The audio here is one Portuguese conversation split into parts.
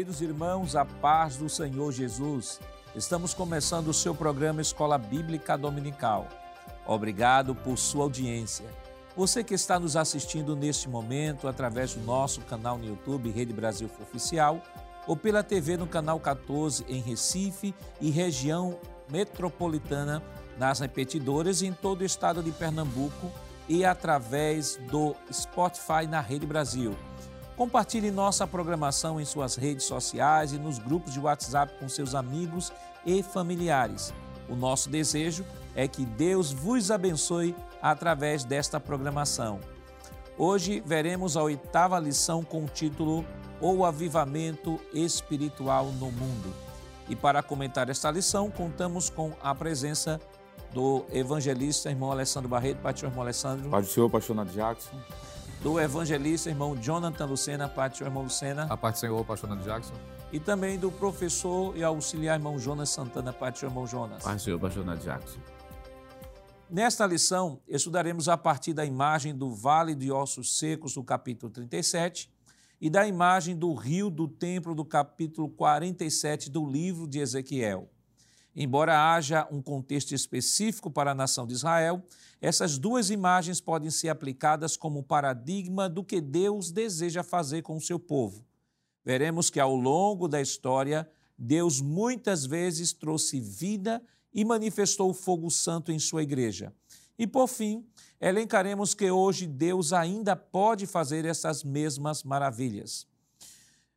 Queridos irmãos, a paz do Senhor Jesus. Estamos começando o seu programa Escola Bíblica Dominical. Obrigado por sua audiência. Você que está nos assistindo neste momento através do nosso canal no YouTube Rede Brasil Oficial ou pela TV no canal 14 em Recife e região metropolitana nas repetidoras em todo o estado de Pernambuco e através do Spotify na Rede Brasil. Compartilhe nossa programação em suas redes sociais e nos grupos de WhatsApp com seus amigos e familiares. O nosso desejo é que Deus vos abençoe através desta programação. Hoje veremos a oitava lição com o título O Avivamento Espiritual no Mundo. E para comentar esta lição, contamos com a presença do evangelista irmão Alessandro Barreto. Pai do irmão Alessandro. Pai do Senhor, pastor Jackson do evangelista irmão Jonathan Lucena, Pai do Senhor, irmão Lucena. A parte do Senhor, pastor Nando Jackson. E também do professor e auxiliar irmão Jonas Santana, Pai do Senhor, irmão Jonas. Pai do Senhor, pastor Nando Jackson. Nesta lição, estudaremos a partir da imagem do Vale de Ossos Secos, do capítulo 37, e da imagem do rio do templo, do capítulo 47 do livro de Ezequiel. Embora haja um contexto específico para a nação de Israel, essas duas imagens podem ser aplicadas como paradigma do que Deus deseja fazer com o seu povo. Veremos que ao longo da história, Deus muitas vezes trouxe vida e manifestou o fogo santo em sua igreja. E por fim, elencaremos que hoje Deus ainda pode fazer essas mesmas maravilhas.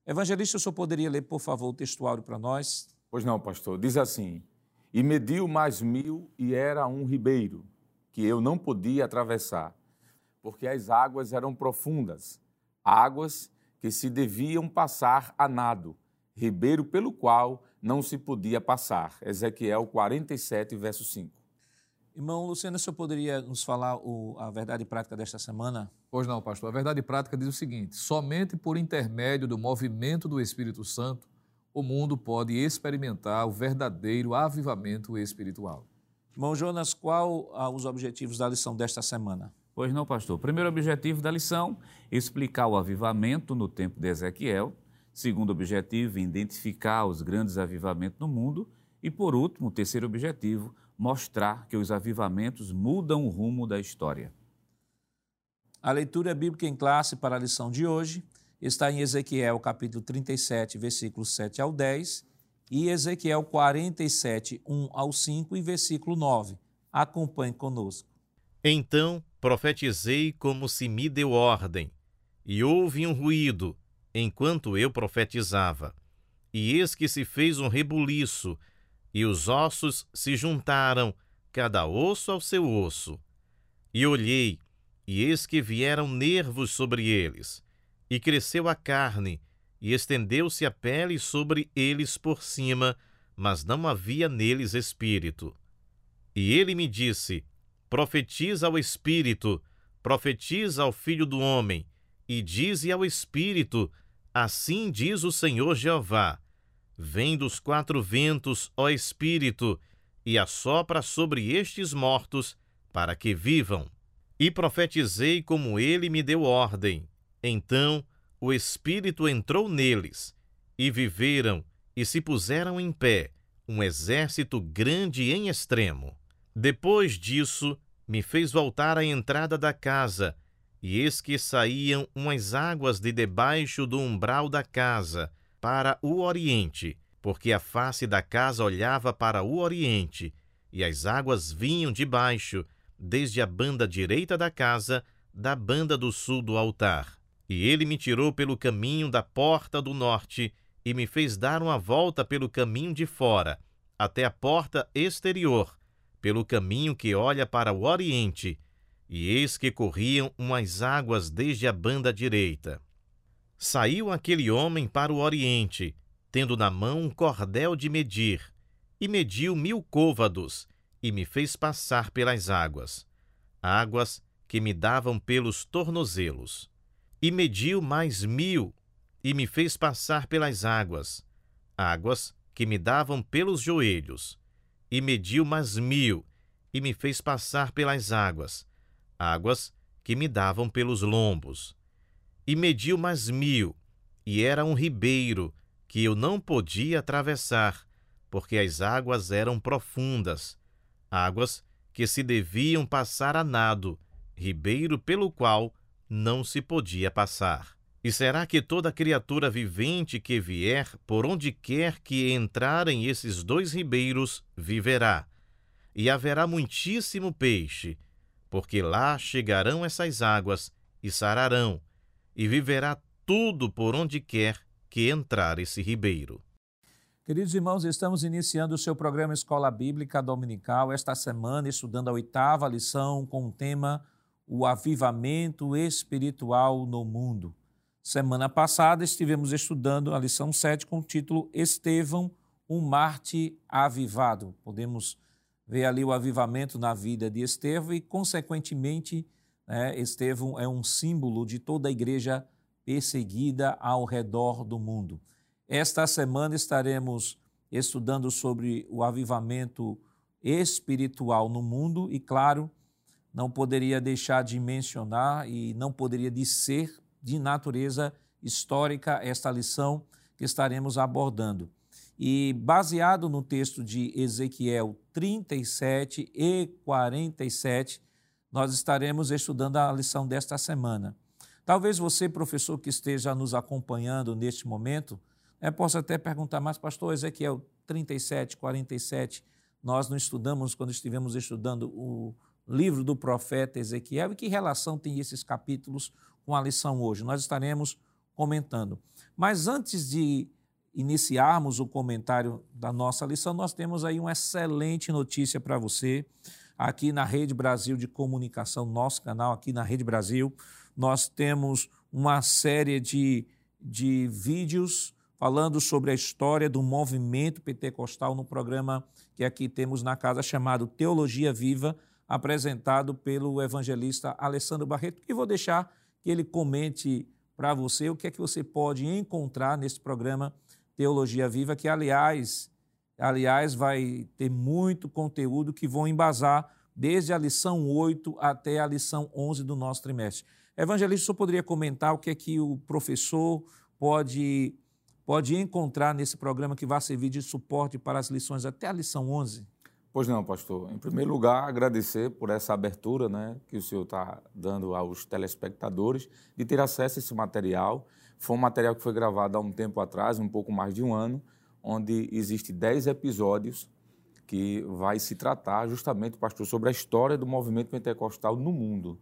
Evangelista, o senhor poderia ler, por favor, o textuário para nós? Pois não, pastor. Diz assim: E mediu mais mil, e era um ribeiro, que eu não podia atravessar, porque as águas eram profundas, águas que se deviam passar a nado, ribeiro pelo qual não se podia passar. Ezequiel 47, verso 5. Irmão Luciano, o senhor poderia nos falar o, a verdade prática desta semana? Pois não, pastor. A verdade prática diz o seguinte: somente por intermédio do movimento do Espírito Santo o mundo pode experimentar o verdadeiro avivamento espiritual. Irmão Jonas, qual ah, os objetivos da lição desta semana? Pois não, pastor. Primeiro objetivo da lição, explicar o avivamento no tempo de Ezequiel. Segundo objetivo, identificar os grandes avivamentos no mundo. E por último, o terceiro objetivo, mostrar que os avivamentos mudam o rumo da história. A leitura bíblica em classe para a lição de hoje está em Ezequiel capítulo 37, versículos 7 ao 10 e Ezequiel 47, 1 ao 5 e versículo 9. Acompanhe conosco. Então profetizei como se me deu ordem, e houve um ruído enquanto eu profetizava. E eis que se fez um rebuliço, e os ossos se juntaram, cada osso ao seu osso. E olhei, e eis que vieram nervos sobre eles e cresceu a carne, e estendeu-se a pele sobre eles por cima, mas não havia neles espírito. E ele me disse: Profetiza ao espírito, profetiza ao filho do homem, e dize ao espírito: Assim diz o Senhor Jeová: Vem dos quatro ventos, ó espírito, e assopra sobre estes mortos, para que vivam. E profetizei como ele me deu ordem então o Espírito entrou neles, e viveram e se puseram em pé, um exército grande em extremo. Depois disso, me fez voltar à entrada da casa, e eis que saíam umas águas de debaixo do umbral da casa, para o oriente, porque a face da casa olhava para o oriente, e as águas vinham de baixo, desde a banda direita da casa, da banda do sul do altar. E ele me tirou pelo caminho da porta do norte e me fez dar uma volta pelo caminho de fora, até a porta exterior, pelo caminho que olha para o oriente, e eis que corriam umas águas desde a banda direita. Saiu aquele homem para o oriente, tendo na mão um cordel de medir, e mediu mil côvados, e me fez passar pelas águas, águas que me davam pelos tornozelos e mediu mais mil, e me fez passar pelas águas, águas que me davam pelos joelhos, e mediu mais mil, e me fez passar pelas águas, águas que me davam pelos lombos, e mediu mais mil, e era um ribeiro que eu não podia atravessar, porque as águas eram profundas, águas que se deviam passar a nado, ribeiro pelo qual não se podia passar. E será que toda criatura vivente que vier, por onde quer que entrarem esses dois ribeiros, viverá? E haverá muitíssimo peixe, porque lá chegarão essas águas e sararão, e viverá tudo por onde quer que entrar esse ribeiro. Queridos irmãos, estamos iniciando o seu programa Escola Bíblica Dominical esta semana, estudando a oitava lição com o tema O Avivamento Espiritual no Mundo. Semana passada estivemos estudando a lição 7 com o título Estevão, um Marte avivado. Podemos ver ali o avivamento na vida de Estevão e, consequentemente, né, Estevão é um símbolo de toda a igreja perseguida ao redor do mundo. Esta semana estaremos estudando sobre o avivamento espiritual no mundo e, claro, não poderia deixar de mencionar e não poderia de ser de natureza histórica esta lição que estaremos abordando. E baseado no texto de Ezequiel 37 e 47, nós estaremos estudando a lição desta semana. Talvez você, professor que esteja nos acompanhando neste momento, é, possa até perguntar, mas pastor Ezequiel 37, 47, nós não estudamos quando estivemos estudando o livro do profeta Ezequiel e que relação tem esses capítulos com a lição hoje? Nós estaremos comentando. Mas antes de iniciarmos o comentário da nossa lição, nós temos aí uma excelente notícia para você. Aqui na Rede Brasil de Comunicação, nosso canal aqui na Rede Brasil, nós temos uma série de, de vídeos falando sobre a história do movimento pentecostal no programa que aqui temos na casa chamado Teologia Viva, apresentado pelo evangelista Alessandro Barreto, que vou deixar que ele comente para você o que é que você pode encontrar nesse programa Teologia Viva, que aliás, aliás vai ter muito conteúdo que vão embasar desde a lição 8 até a lição 11 do nosso trimestre. Evangelista, você poderia comentar o que é que o professor pode, pode encontrar nesse programa que vai servir de suporte para as lições até a lição 11? Pois não, pastor. Em primeiro lugar, agradecer por essa abertura né, que o senhor está dando aos telespectadores de ter acesso a esse material. Foi um material que foi gravado há um tempo atrás, um pouco mais de um ano, onde existe dez episódios que vai se tratar justamente, pastor, sobre a história do movimento pentecostal no mundo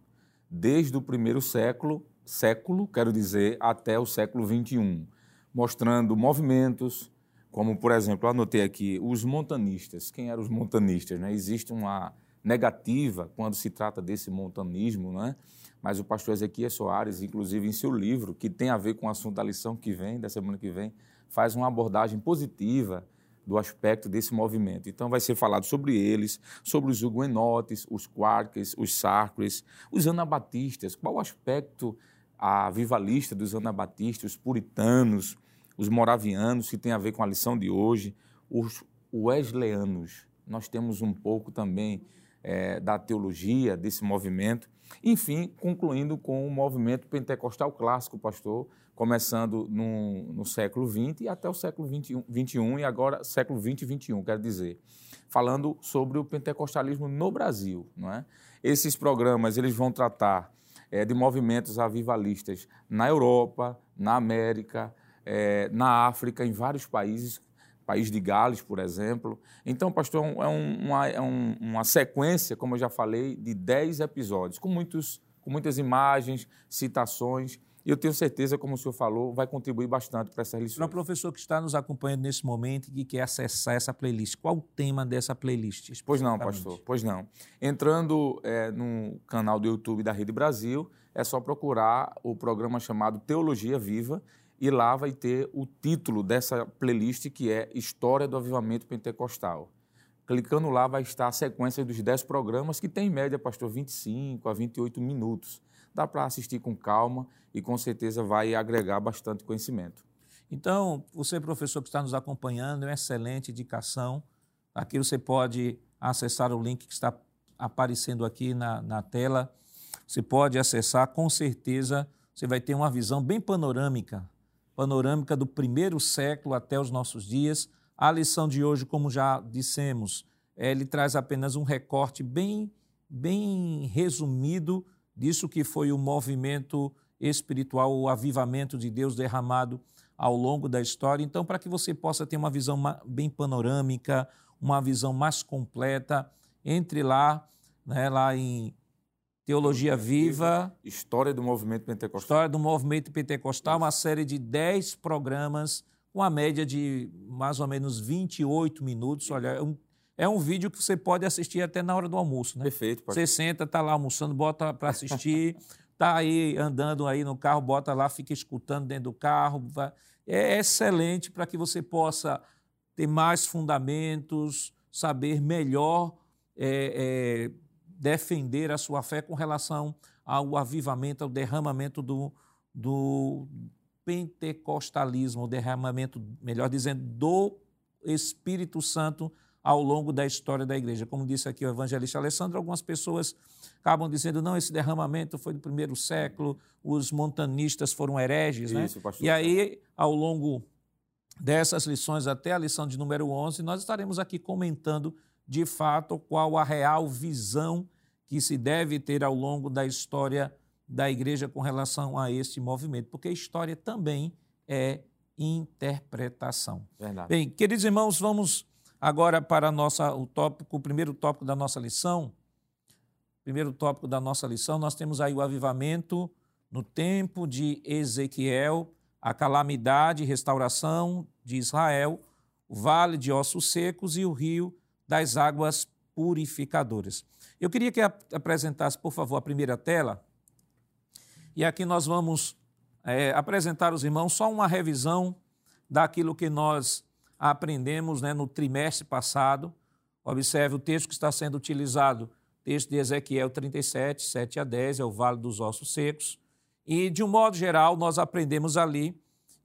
desde o primeiro século, século, quero dizer, até o século 21, mostrando movimentos, como por exemplo, anotei aqui os montanistas. Quem eram os montanistas? Né? Existe uma negativa quando se trata desse montanismo, né? mas o pastor Ezequiel Soares, inclusive em seu livro, que tem a ver com o assunto da lição que vem, da semana que vem, faz uma abordagem positiva do aspecto desse movimento. Então, vai ser falado sobre eles, sobre os huguenotes, os quarks, os sacres, os anabatistas, qual o aspecto a vivalista dos anabatistas, os puritanos, os moravianos, que tem a ver com a lição de hoje, os wesleyanos. Nós temos um pouco também é, da teologia desse movimento. Enfim, concluindo com o movimento pentecostal clássico, pastor, começando no, no século XX e até o século XXI, e agora século XX e XXI, quero dizer, falando sobre o pentecostalismo no Brasil. Não é? Esses programas eles vão tratar é, de movimentos avivalistas na Europa, na América, é, na África, em vários países, país de Gales, por exemplo. Então, pastor, é, um, uma, é um, uma sequência, como eu já falei, de dez episódios, com, muitos, com muitas imagens, citações, e eu tenho certeza, como o senhor falou, vai contribuir bastante para essa lição. Para o professor que está nos acompanhando nesse momento e que quer acessar essa playlist, qual o tema dessa playlist? Pois não, pastor, pois não. Entrando é, no canal do YouTube da Rede Brasil, é só procurar o programa chamado Teologia Viva e lá vai ter o título dessa playlist que é História do Avivamento Pentecostal. Clicando lá vai estar a sequência dos 10 programas que tem em média, pastor, 25 a 28 minutos dá para assistir com calma e com certeza vai agregar bastante conhecimento. Então, você, professor que está nos acompanhando, é uma excelente indicação. Aqui você pode acessar o link que está aparecendo aqui na, na tela. Você pode acessar, com certeza você vai ter uma visão bem panorâmica panorâmica do primeiro século até os nossos dias. A lição de hoje, como já dissemos, ele traz apenas um recorte bem, bem resumido disso que foi o movimento espiritual, o avivamento de Deus derramado ao longo da história. Então, para que você possa ter uma visão bem panorâmica, uma visão mais completa, entre lá, né, lá em Teologia Viva. História do Movimento Pentecostal. História do Movimento Pentecostal, uma série de 10 programas, com a média de mais ou menos 28 minutos. Olha, é um, é um vídeo que você pode assistir até na hora do almoço, né? Perfeito. Pastor. Você senta, está lá almoçando, bota para assistir, está aí andando aí no carro, bota lá, fica escutando dentro do carro. É excelente para que você possa ter mais fundamentos, saber melhor é, é, defender a sua fé com relação ao avivamento, ao derramamento do, do pentecostalismo, o derramamento, melhor dizendo, do Espírito Santo ao longo da história da igreja. Como disse aqui o evangelista Alessandro, algumas pessoas acabam dizendo, não, esse derramamento foi do primeiro século, os montanistas foram hereges, né? Isso, né? E aí, ao longo dessas lições, até a lição de número 11, nós estaremos aqui comentando de fato qual a real visão que se deve ter ao longo da história da igreja com relação a este movimento, porque história também é interpretação. Verdade. Bem, queridos irmãos, vamos agora para nossa, o tópico, o primeiro tópico da nossa lição. Primeiro tópico da nossa lição, nós temos aí o avivamento no tempo de Ezequiel, a calamidade e restauração de Israel, o vale de ossos secos e o rio das águas purificadoras. Eu queria que apresentasse, por favor, a primeira tela. E aqui nós vamos é, apresentar aos irmãos só uma revisão daquilo que nós aprendemos né, no trimestre passado. Observe o texto que está sendo utilizado, texto de Ezequiel 37, 7 a 10, é o Vale dos Ossos Secos. E, de um modo geral, nós aprendemos ali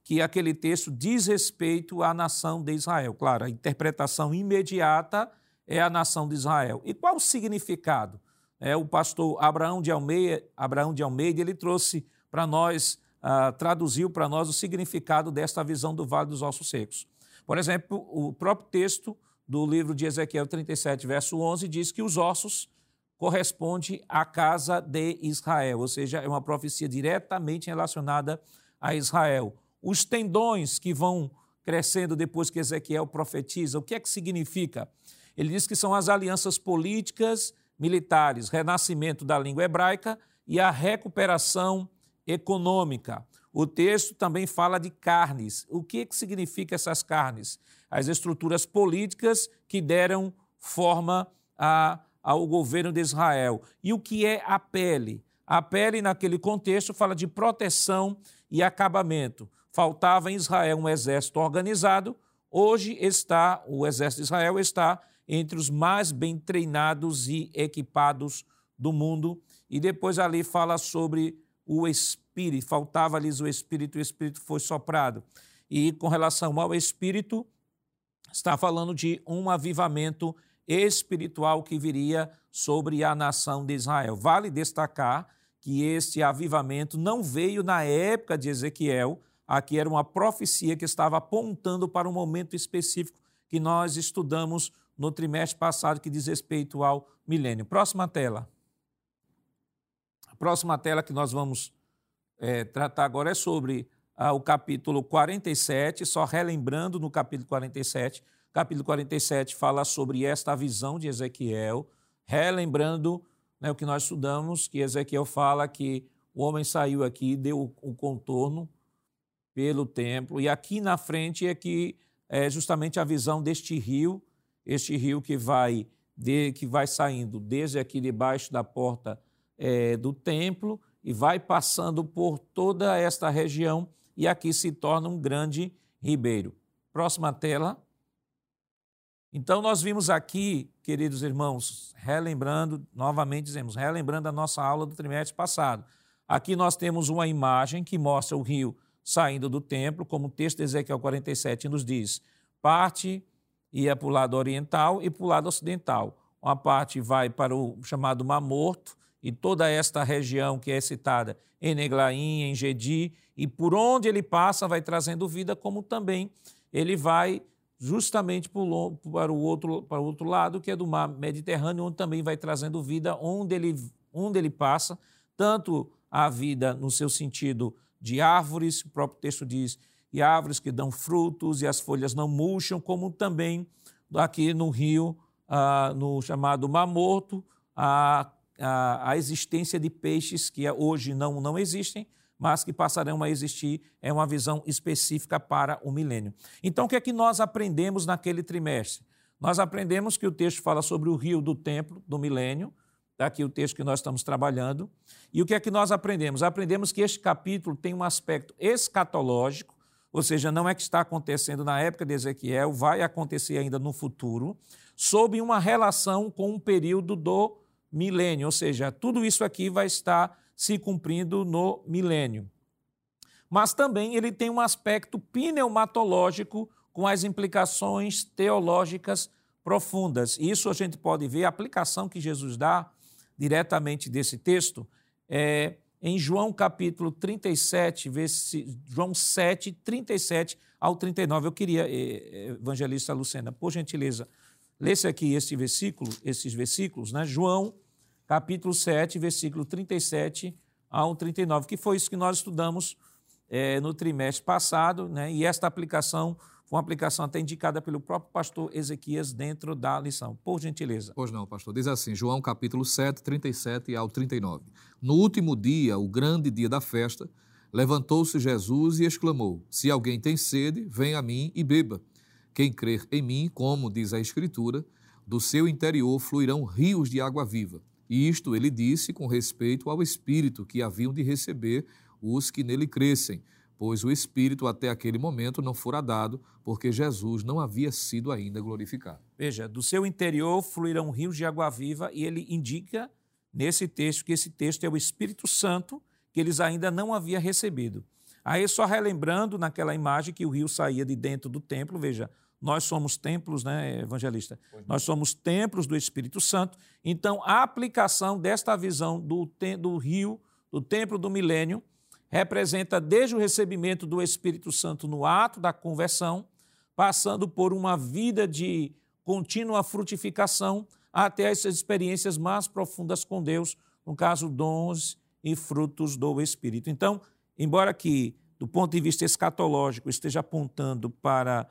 que aquele texto diz respeito à nação de Israel. Claro, a interpretação imediata é a nação de Israel. E qual o significado? É, o pastor Abraão de Almeida, Abraão de Almeida ele trouxe para nós, ah, traduziu para nós o significado desta visão do Vale dos Ossos Secos. Por exemplo, o próprio texto do livro de Ezequiel 37, verso 11, diz que os ossos correspondem à casa de Israel, ou seja, é uma profecia diretamente relacionada a Israel. Os tendões que vão crescendo depois que Ezequiel profetiza, o que é que significa? Ele diz que são as alianças políticas, militares, renascimento da língua hebraica e a recuperação econômica. O texto também fala de carnes. O que, que significa essas carnes? As estruturas políticas que deram forma a, ao governo de Israel. E o que é a pele? A pele, naquele contexto, fala de proteção e acabamento. Faltava em Israel um exército organizado, hoje está, o exército de Israel está entre os mais bem treinados e equipados do mundo. E depois ali fala sobre o Espírito, faltava-lhes o Espírito, o Espírito foi soprado. E com relação ao Espírito, está falando de um avivamento espiritual que viria sobre a nação de Israel. Vale destacar que este avivamento não veio na época de Ezequiel, aqui era uma profecia que estava apontando para um momento específico que nós estudamos no trimestre passado que diz respeito ao milênio. Próxima tela. A próxima tela que nós vamos é, tratar agora é sobre ah, o capítulo 47, só relembrando no capítulo 47. Capítulo 47 fala sobre esta visão de Ezequiel, relembrando né, o que nós estudamos, que Ezequiel fala que o homem saiu aqui, deu o contorno pelo templo, e aqui na frente é que é justamente a visão deste rio este rio que vai, de, que vai saindo desde aqui debaixo da porta é, do templo e vai passando por toda esta região e aqui se torna um grande ribeiro. Próxima tela. Então, nós vimos aqui, queridos irmãos, relembrando, novamente dizemos, relembrando a nossa aula do trimestre passado. Aqui nós temos uma imagem que mostra o rio saindo do templo, como o texto de Ezequiel 47 nos diz. Parte ia para o lado oriental e para o lado ocidental. Uma parte vai para o chamado Mar Morto e toda esta região que é citada em Neglaim, em Gedi, e por onde ele passa vai trazendo vida, como também ele vai justamente para o outro, para o outro lado, que é do mar Mediterrâneo, onde também vai trazendo vida, onde ele, onde ele passa, tanto a vida no seu sentido de árvores, o próprio texto diz, e árvores que dão frutos e as folhas não murcham, como também aqui no rio, ah, no chamado Mar Morto, a, a, a existência de peixes que hoje não, não existem, mas que passarão a existir, é uma visão específica para o milênio. Então, o que é que nós aprendemos naquele trimestre? Nós aprendemos que o texto fala sobre o rio do templo do milênio, está aqui o texto que nós estamos trabalhando. E o que é que nós aprendemos? Aprendemos que este capítulo tem um aspecto escatológico, ou seja, não é que está acontecendo na época de Ezequiel, vai acontecer ainda no futuro, sob uma relação com o período do milênio, ou seja, tudo isso aqui vai estar se cumprindo no milênio. Mas também ele tem um aspecto pneumatológico com as implicações teológicas profundas. Isso a gente pode ver a aplicação que Jesus dá diretamente desse texto é, em João capítulo 37, João 7, 37 ao 39. Eu queria, eh, evangelista Lucena, por gentileza, lesse aqui este versículo, esses versículos, né? João capítulo 7, versículo 37 ao 39, que foi isso que nós estudamos é, no trimestre passado, né? e esta aplicação foi uma aplicação até indicada pelo próprio pastor Ezequias dentro da lição. Por gentileza. Pois não, pastor. Diz assim, João capítulo 7, 37 ao 39. No último dia, o grande dia da festa, levantou-se Jesus e exclamou: Se alguém tem sede, venha a mim e beba. Quem crer em mim, como diz a Escritura, do seu interior fluirão rios de água viva. E isto ele disse com respeito ao Espírito que haviam de receber os que nele crescem, pois o Espírito até aquele momento não fora dado, porque Jesus não havia sido ainda glorificado. Veja, do seu interior fluirão rios de água viva, e ele indica nesse texto que esse texto é o Espírito Santo que eles ainda não haviam recebido. Aí, só relembrando naquela imagem que o rio saía de dentro do templo, veja, nós somos templos, né, evangelista? Nós somos templos do Espírito Santo. Então, a aplicação desta visão do, do rio, do templo do milênio, representa desde o recebimento do Espírito Santo no ato da conversão, passando por uma vida de contínua frutificação até essas experiências mais profundas com Deus, no caso, dons e frutos do Espírito. Então, embora que, do ponto de vista escatológico, esteja apontando para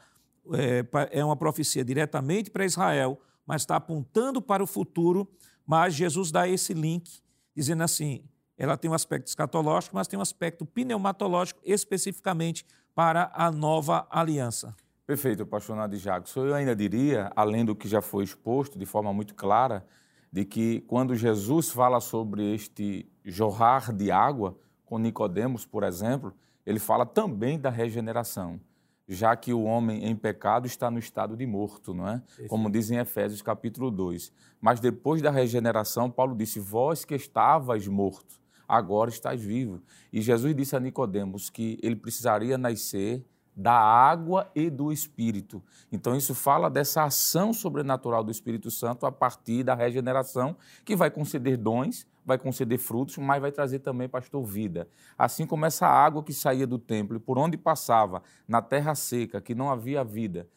é, é uma profecia diretamente para Israel, mas está apontando para o futuro. Mas Jesus dá esse link, dizendo assim: ela tem um aspecto escatológico, mas tem um aspecto pneumatológico especificamente para a nova aliança. Perfeito, pastor Nadir Jackson. Eu ainda diria, além do que já foi exposto de forma muito clara, de que quando Jesus fala sobre este jorrar de água com Nicodemos, por exemplo, ele fala também da regeneração já que o homem em pecado está no estado de morto, não é? Como diz em Efésios capítulo 2. Mas depois da regeneração, Paulo disse: Vós que estavais mortos, agora estáis vivos. E Jesus disse a Nicodemos que ele precisaria nascer da água e do Espírito. Então, isso fala dessa ação sobrenatural do Espírito Santo a partir da regeneração, que vai conceder dons, vai conceder frutos, mas vai trazer também, pastor, vida. Assim como essa água que saía do templo e por onde passava, na terra seca, que não havia vida,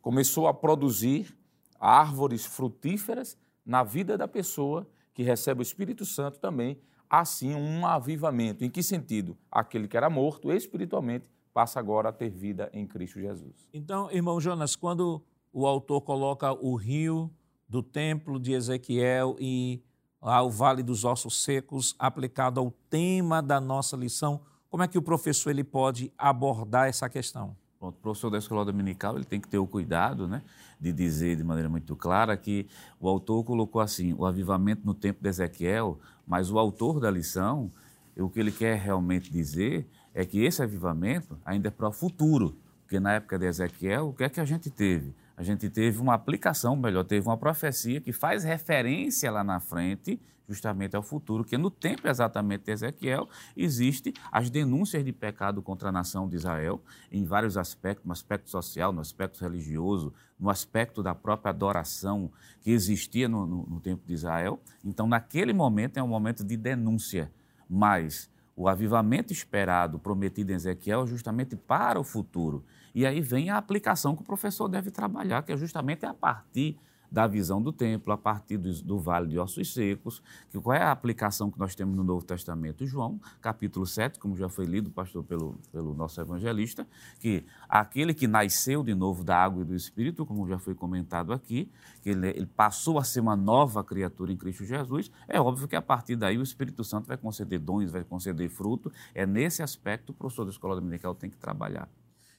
começou a produzir árvores frutíferas na vida da pessoa que recebe o Espírito Santo também, assim um avivamento. Em que sentido? Aquele que era morto espiritualmente passa agora a ter vida em Cristo Jesus. Então, irmão Jonas, quando o autor coloca o rio do templo de Ezequiel e ao Vale dos Ossos Secos aplicado ao tema da nossa lição, como é que o professor ele pode abordar essa questão? Bom, o professor da escola dominical ele tem que ter o cuidado né, de dizer de maneira muito clara que o autor colocou assim, o avivamento no tempo de Ezequiel, mas o autor da lição, o que ele quer realmente dizer é que esse avivamento ainda é para o futuro, porque na época de Ezequiel, o que é que a gente teve? A gente teve uma aplicação, melhor, teve uma profecia que faz referência lá na frente justamente ao futuro, que no tempo exatamente de Ezequiel existe as denúncias de pecado contra a nação de Israel em vários aspectos, no aspecto social, no aspecto religioso, no aspecto da própria adoração que existia no, no, no tempo de Israel. Então, naquele momento é um momento de denúncia, mas o avivamento esperado, prometido em Ezequiel, é justamente para o futuro. E aí vem a aplicação que o professor deve trabalhar, que é justamente a partir da visão do templo, a partir do, do, Vale de Ossos Secos, que qual é a aplicação que nós temos no Novo Testamento? João, capítulo 7, como já foi lido, pastor, pelo, pelo nosso evangelista, que aquele que nasceu de novo da água e do Espírito, como já foi comentado aqui, que ele, ele passou a ser uma nova criatura em Cristo Jesus, é óbvio que a partir daí o Espírito Santo vai conceder dons, vai conceder fruto. É nesse aspecto que o professor da Escola Dominical tem que trabalhar.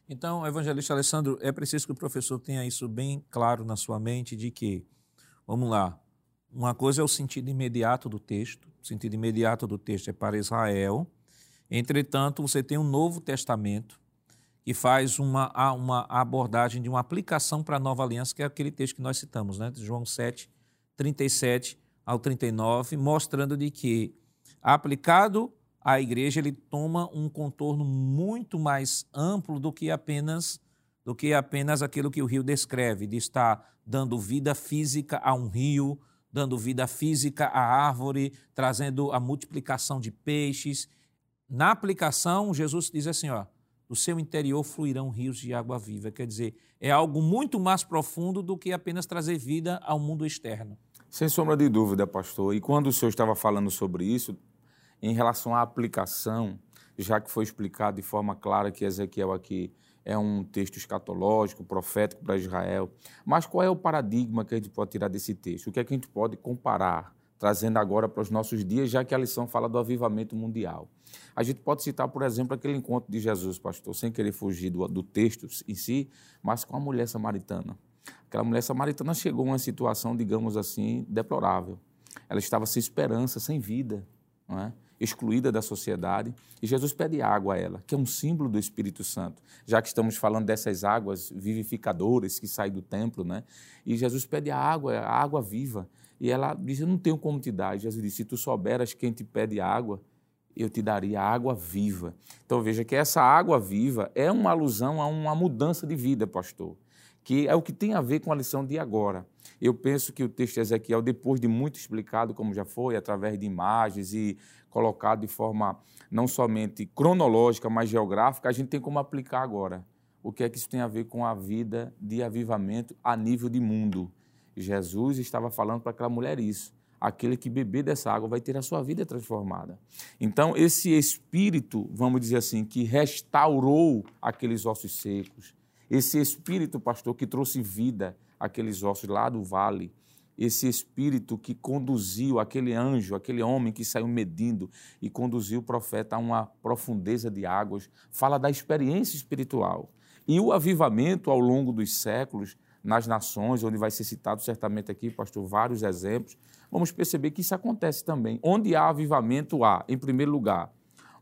Então, evangelista Alessandro, é preciso que o professor tenha isso bem claro na sua mente de que, vamos lá, uma coisa é o sentido imediato do texto, o sentido imediato do texto é para Israel. Entretanto, você tem um Novo Testamento que faz uma, uma abordagem de uma aplicação para a nova aliança, que é aquele texto que nós citamos, né? João 7, 37 ao 39, mostrando de que aplicado a igreja ele toma um contorno muito mais amplo do que apenas do que apenas aquilo que o rio descreve, de estar dando vida física a um rio, dando vida física à árvore, trazendo a multiplicação de peixes. Na aplicação, Jesus diz assim, ó, do seu interior fluirão rios de água viva. Quer dizer, é algo muito mais profundo do que apenas trazer vida ao mundo externo. Sem sombra de dúvida, pastor. E quando o senhor estava falando sobre isso, em relação à aplicação, já que foi explicado de forma clara que Ezequiel aqui é um texto escatológico, profético para Israel. Mas qual é o paradigma que a gente pode tirar desse texto? O que é que a gente pode comparar, trazendo agora para os nossos dias, já que a lição fala do avivamento mundial? A gente pode citar, por exemplo, aquele encontro de Jesus, pastor, sem querer fugir do, do texto em si, mas com a mulher samaritana. Aquela mulher samaritana chegou a uma situação, digamos assim, deplorável. Ela estava sem esperança, sem vida. Não é? Excluída da sociedade, e Jesus pede água a ela, que é um símbolo do Espírito Santo, já que estamos falando dessas águas vivificadoras que saem do templo, né? E Jesus pede a água, a água viva, e ela diz: Eu não tenho como te dar. E Jesus disse: Se tu souberas quem te pede água, eu te daria água viva. Então veja que essa água viva é uma alusão a uma mudança de vida, pastor que é o que tem a ver com a lição de agora. Eu penso que o texto de Ezequiel, depois de muito explicado, como já foi, através de imagens e colocado de forma não somente cronológica, mas geográfica, a gente tem como aplicar agora. O que é que isso tem a ver com a vida de avivamento a nível de mundo? Jesus estava falando para aquela mulher isso. Aquele que beber dessa água vai ter a sua vida transformada. Então, esse espírito, vamos dizer assim, que restaurou aqueles ossos secos, esse espírito, pastor, que trouxe vida àqueles ossos lá do vale, esse espírito que conduziu aquele anjo, aquele homem que saiu medindo e conduziu o profeta a uma profundeza de águas, fala da experiência espiritual. E o avivamento ao longo dos séculos, nas nações, onde vai ser citado certamente aqui, pastor, vários exemplos, vamos perceber que isso acontece também. Onde há avivamento, há, em primeiro lugar,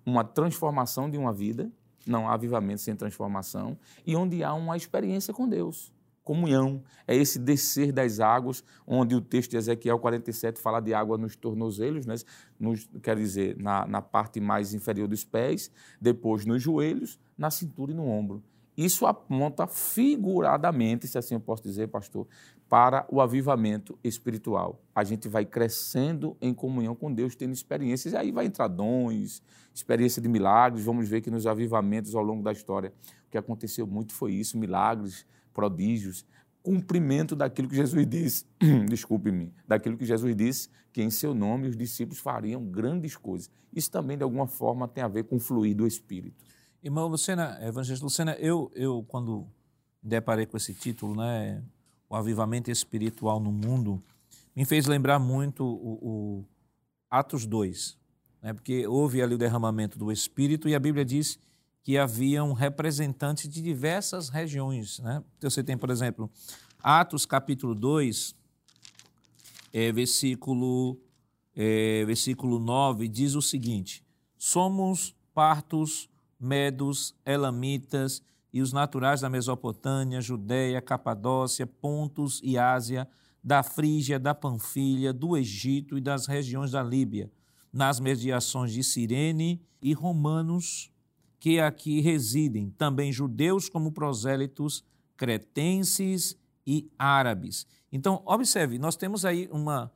uma transformação de uma vida, não há avivamento sem transformação, e onde há uma experiência com Deus. Comunhão é esse descer das águas, onde o texto de Ezequiel 47 fala de água nos tornozelos, né? nos, quer dizer, na, na parte mais inferior dos pés, depois nos joelhos, na cintura e no ombro. Isso aponta figuradamente, se assim eu posso dizer, pastor, para o avivamento espiritual. A gente vai crescendo em comunhão com Deus, tendo experiências, e aí vai entrar dons, experiência de milagres. Vamos ver que nos avivamentos ao longo da história, o que aconteceu muito foi isso: milagres, prodígios, cumprimento daquilo que Jesus disse, desculpe-me, daquilo que Jesus disse, que em seu nome os discípulos fariam grandes coisas. Isso também, de alguma forma, tem a ver com o fluir do Espírito. Irmão Lucena, Evangelista Lucena, eu, eu quando deparei com esse título, né, o avivamento espiritual no mundo, me fez lembrar muito o, o Atos 2, né, porque houve ali o derramamento do Espírito e a Bíblia diz que haviam representantes de diversas regiões. Né? Então, você tem, por exemplo, Atos capítulo 2, é, versículo, é, versículo 9, diz o seguinte: Somos partos medos, elamitas, e os naturais da Mesopotâmia, Judéia, Capadócia, Pontos e Ásia, da Frígia, da Panfilha, do Egito e das regiões da Líbia, nas mediações de Cirene e romanos que aqui residem, também judeus como prosélitos, cretenses e árabes. Então, observe, nós temos aí uma,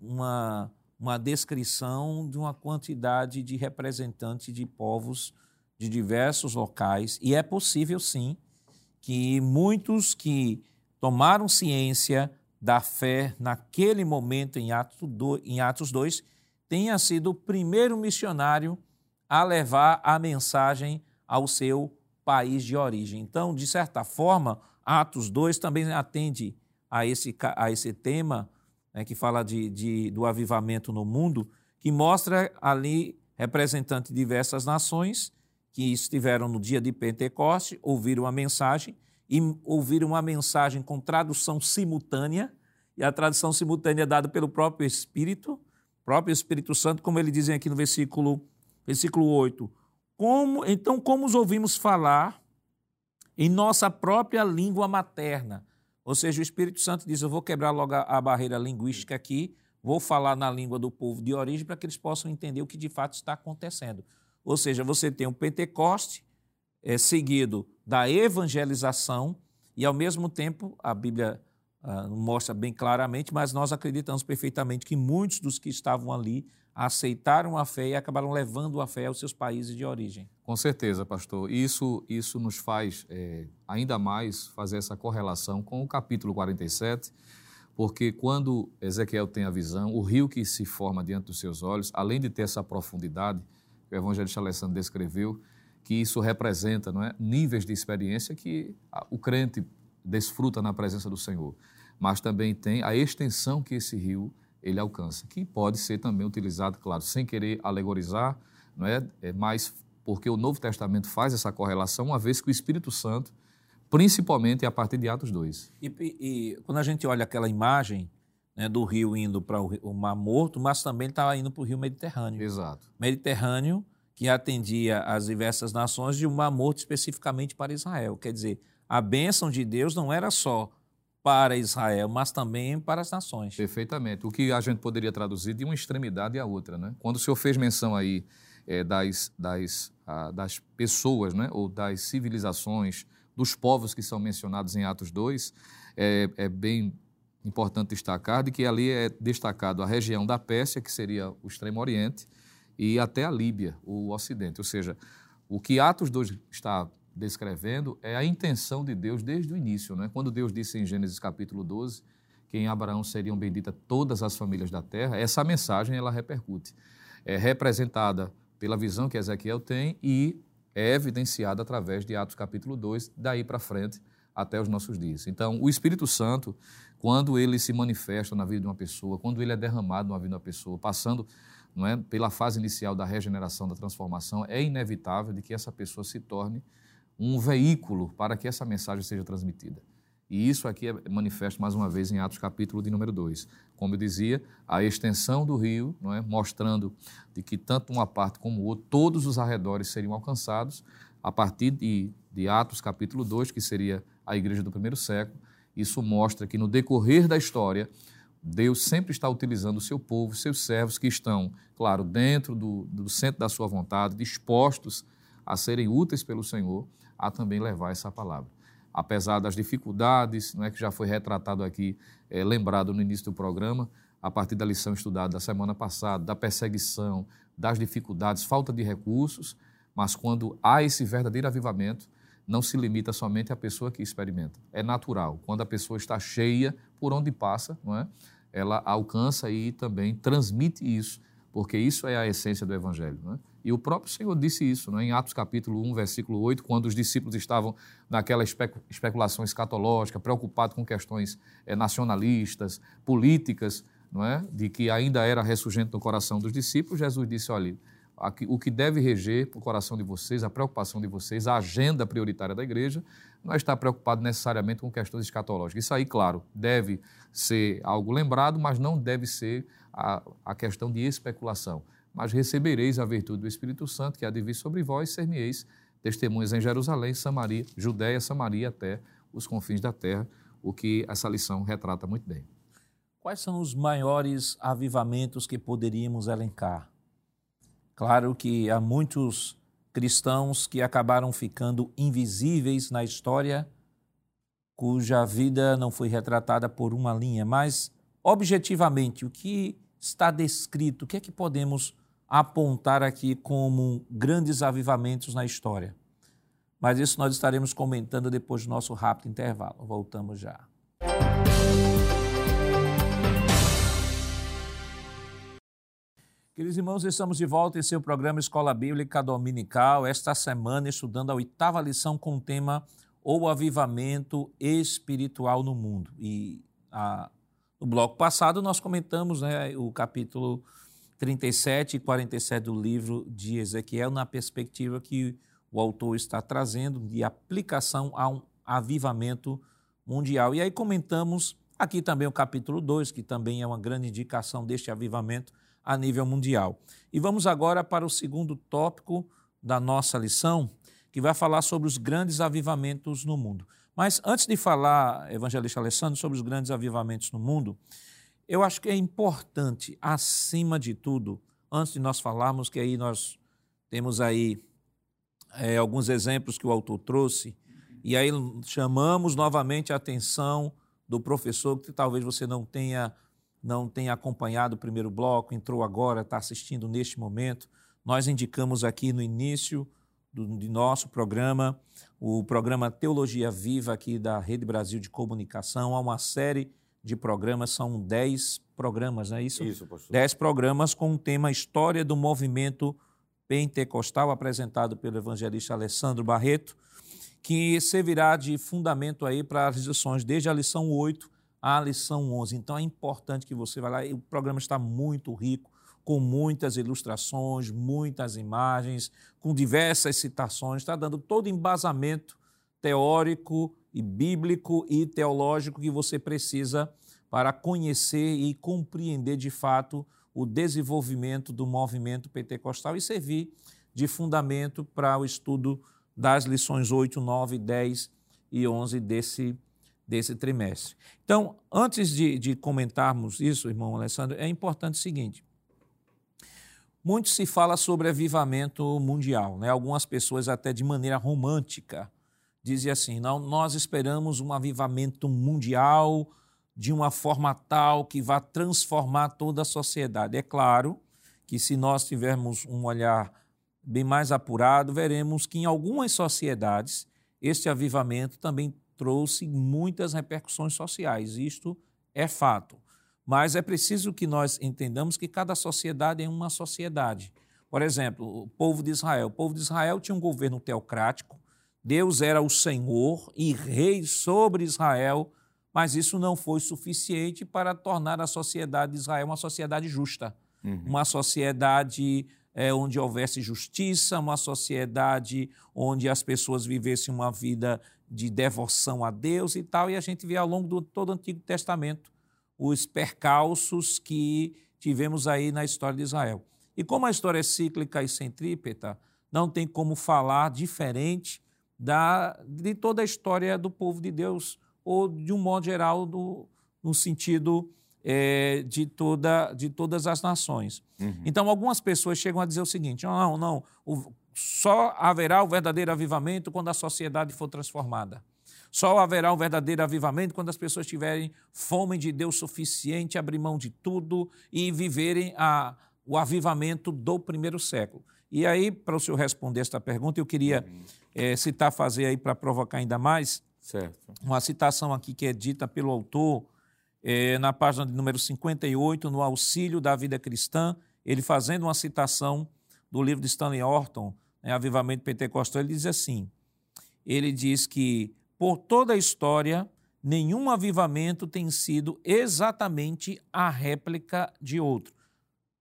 uma, uma descrição de uma quantidade de representantes de povos de diversos locais, e é possível sim que muitos que tomaram ciência da fé naquele momento em Atos, do, em Atos 2 tenha sido o primeiro missionário a levar a mensagem ao seu país de origem. Então, de certa forma, Atos 2 também atende a esse, a esse tema né, que fala de, de, do avivamento no mundo, que mostra ali representantes de diversas nações que estiveram no dia de Pentecoste, ouviram a mensagem e ouviram uma mensagem com tradução simultânea, e a tradução simultânea é dada pelo próprio Espírito, próprio Espírito Santo, como ele dizem aqui no versículo, versículo 8. Como, então, como os ouvimos falar em nossa própria língua materna? Ou seja, o Espírito Santo diz: Eu vou quebrar logo a, a barreira linguística aqui, vou falar na língua do povo de origem para que eles possam entender o que de fato está acontecendo. Ou seja, você tem o Pentecoste é, seguido da evangelização e, ao mesmo tempo, a Bíblia ah, mostra bem claramente, mas nós acreditamos perfeitamente que muitos dos que estavam ali aceitaram a fé e acabaram levando a fé aos seus países de origem. Com certeza, pastor. Isso, isso nos faz é, ainda mais fazer essa correlação com o capítulo 47, porque quando Ezequiel tem a visão, o rio que se forma diante dos seus olhos, além de ter essa profundidade, o evangelista Alessandro descreveu, que isso representa não é, níveis de experiência que o crente desfruta na presença do Senhor. Mas também tem a extensão que esse rio ele alcança, que pode ser também utilizado, claro, sem querer alegorizar, não é? é mas porque o Novo Testamento faz essa correlação, uma vez que o Espírito Santo, principalmente a partir de Atos 2. E, e, e quando a gente olha aquela imagem né, do rio indo para o, Mar Morto, mas também estava indo para o rio Mediterrâneo. Exato. Mediterrâneo, que atendia as diversas nações, e o Mar Morto especificamente para Israel. Quer dizer, a bênção de Deus não era só para Israel, mas também para as nações. Perfeitamente. O que a gente poderia traduzir de uma extremidade à outra. Né? Quando o senhor fez menção aí é, das, das, das pessoas, né? ou das civilizações, dos povos que são mencionados em Atos 2, é, é bem importante destacar de que ali é destacado a região da Pérsia, que seria o Extremo Oriente, e até a Líbia, o Ocidente. Ou seja, o que Atos 2 está descrevendo é a intenção de Deus desde o início. Né? Quando Deus disse em Gênesis capítulo 12 que em Abraão seriam benditas todas as famílias da terra, essa mensagem ela repercute. É representada pela visão que Ezequiel tem e é evidenciada através de Atos capítulo 2, daí para frente até os nossos dias. Então, o Espírito Santo, quando ele se manifesta na vida de uma pessoa, quando ele é derramado na vida de uma pessoa, passando não é, pela fase inicial da regeneração, da transformação, é inevitável de que essa pessoa se torne um veículo para que essa mensagem seja transmitida. E isso aqui é manifesto mais uma vez em Atos capítulo de número 2. Como eu dizia, a extensão do rio, não é? mostrando de que tanto uma parte como outra, todos os arredores seriam alcançados a partir de, de Atos capítulo 2, que seria a igreja do primeiro século. Isso mostra que no decorrer da história, Deus sempre está utilizando o seu povo, seus servos que estão, claro, dentro do, do centro da sua vontade, dispostos a serem úteis pelo Senhor, a também levar essa palavra. Apesar das dificuldades, não é que já foi retratado aqui, é, lembrado no início do programa, a partir da lição estudada da semana passada, da perseguição, das dificuldades, falta de recursos, mas quando há esse verdadeiro avivamento, não se limita somente à pessoa que experimenta. É natural. Quando a pessoa está cheia, por onde passa, não é? ela alcança e também transmite isso, porque isso é a essência do Evangelho. Não é? E o próprio Senhor disse isso né? em Atos capítulo 1, versículo 8, quando os discípulos estavam naquela especulação escatológica, preocupados com questões é, nacionalistas, políticas, não é? de que ainda era ressurgente no coração dos discípulos, Jesus disse, olha, o que deve reger o coração de vocês, a preocupação de vocês, a agenda prioritária da igreja, não estar preocupado necessariamente com questões escatológicas. Isso aí, claro, deve ser algo lembrado, mas não deve ser a, a questão de especulação mas recebereis a virtude do Espírito Santo, que há de vir sobre vós, ser-me-eis testemunhas em Jerusalém, Samaria, Judéia, Samaria até os confins da terra, o que essa lição retrata muito bem. Quais são os maiores avivamentos que poderíamos elencar? Claro que há muitos cristãos que acabaram ficando invisíveis na história, cuja vida não foi retratada por uma linha, mas objetivamente, o que está descrito, o que é que podemos apontar aqui como grandes avivamentos na história? Mas isso nós estaremos comentando depois do nosso rápido intervalo. Voltamos já. Queridos irmãos, estamos de volta em seu programa Escola Bíblica Dominical, esta semana estudando a oitava lição com o tema O Avivamento Espiritual no Mundo. E a, no bloco passado nós comentamos né, o capítulo 37 e 47 do livro de Ezequiel na perspectiva que o autor está trazendo de aplicação a um avivamento mundial. E aí comentamos aqui também o capítulo 2, que também é uma grande indicação deste avivamento a nível mundial. E vamos agora para o segundo tópico da nossa lição, que vai falar sobre os grandes avivamentos no mundo. Mas antes de falar, evangelista Alessandro, sobre os grandes avivamentos no mundo, eu acho que é importante, acima de tudo, antes de nós falarmos, que aí nós temos aí é, alguns exemplos que o autor trouxe, e aí chamamos novamente a atenção do professor, que talvez você não tenha não tenha acompanhado o primeiro bloco, entrou agora, está assistindo neste momento, nós indicamos aqui no início do, de nosso programa, o programa Teologia Viva aqui da Rede Brasil de Comunicação, há uma série de programas, são dez programas, não é isso? Isso, pastor. Dez programas com o tema História do Movimento Pentecostal, apresentado pelo evangelista Alessandro Barreto, que servirá de fundamento aí para as lições desde a lição 8 a lição 11. Então é importante que você vá lá. O programa está muito rico, com muitas ilustrações, muitas imagens, com diversas citações, está dando todo embasamento teórico e bíblico e teológico que você precisa para conhecer e compreender de fato o desenvolvimento do movimento pentecostal e servir de fundamento para o estudo das lições 8, 9, 10 e 11 desse desse trimestre. Então, antes de, de comentarmos isso, irmão Alessandro, é importante o seguinte: muito se fala sobre avivamento mundial, né? Algumas pessoas até de maneira romântica dizem assim: não, nós esperamos um avivamento mundial de uma forma tal que vá transformar toda a sociedade. É claro que se nós tivermos um olhar bem mais apurado, veremos que em algumas sociedades este avivamento também trouxe muitas repercussões sociais. Isto é fato. Mas é preciso que nós entendamos que cada sociedade é uma sociedade. Por exemplo, o povo de Israel. O povo de Israel tinha um governo teocrático, Deus era o Senhor e rei sobre Israel, mas isso não foi suficiente para tornar a sociedade de Israel uma sociedade justa, uhum. uma sociedade é, onde houvesse justiça, uma sociedade onde as pessoas vivessem uma vida de devoção a Deus e tal, e a gente vê ao longo do todo o Antigo Testamento os percalços que tivemos aí na história de Israel. E como a história é cíclica e centrípeta, não tem como falar diferente da, de toda a história do povo de Deus, ou de um modo geral, do, no sentido é, de, toda, de todas as nações. Uhum. Então, algumas pessoas chegam a dizer o seguinte: não, não, o, só haverá o verdadeiro avivamento quando a sociedade for transformada. Só haverá o verdadeiro avivamento quando as pessoas tiverem fome de Deus suficiente, abrir mão de tudo e viverem a, o avivamento do primeiro século. E aí, para o senhor responder esta pergunta, eu queria é, citar, fazer aí para provocar ainda mais, certo. uma citação aqui que é dita pelo autor, é, na página de número 58, no Auxílio da Vida Cristã, ele fazendo uma citação do livro de Stanley Orton, né, Avivamento Pentecostal, ele diz assim: ele diz que por toda a história, nenhum avivamento tem sido exatamente a réplica de outro.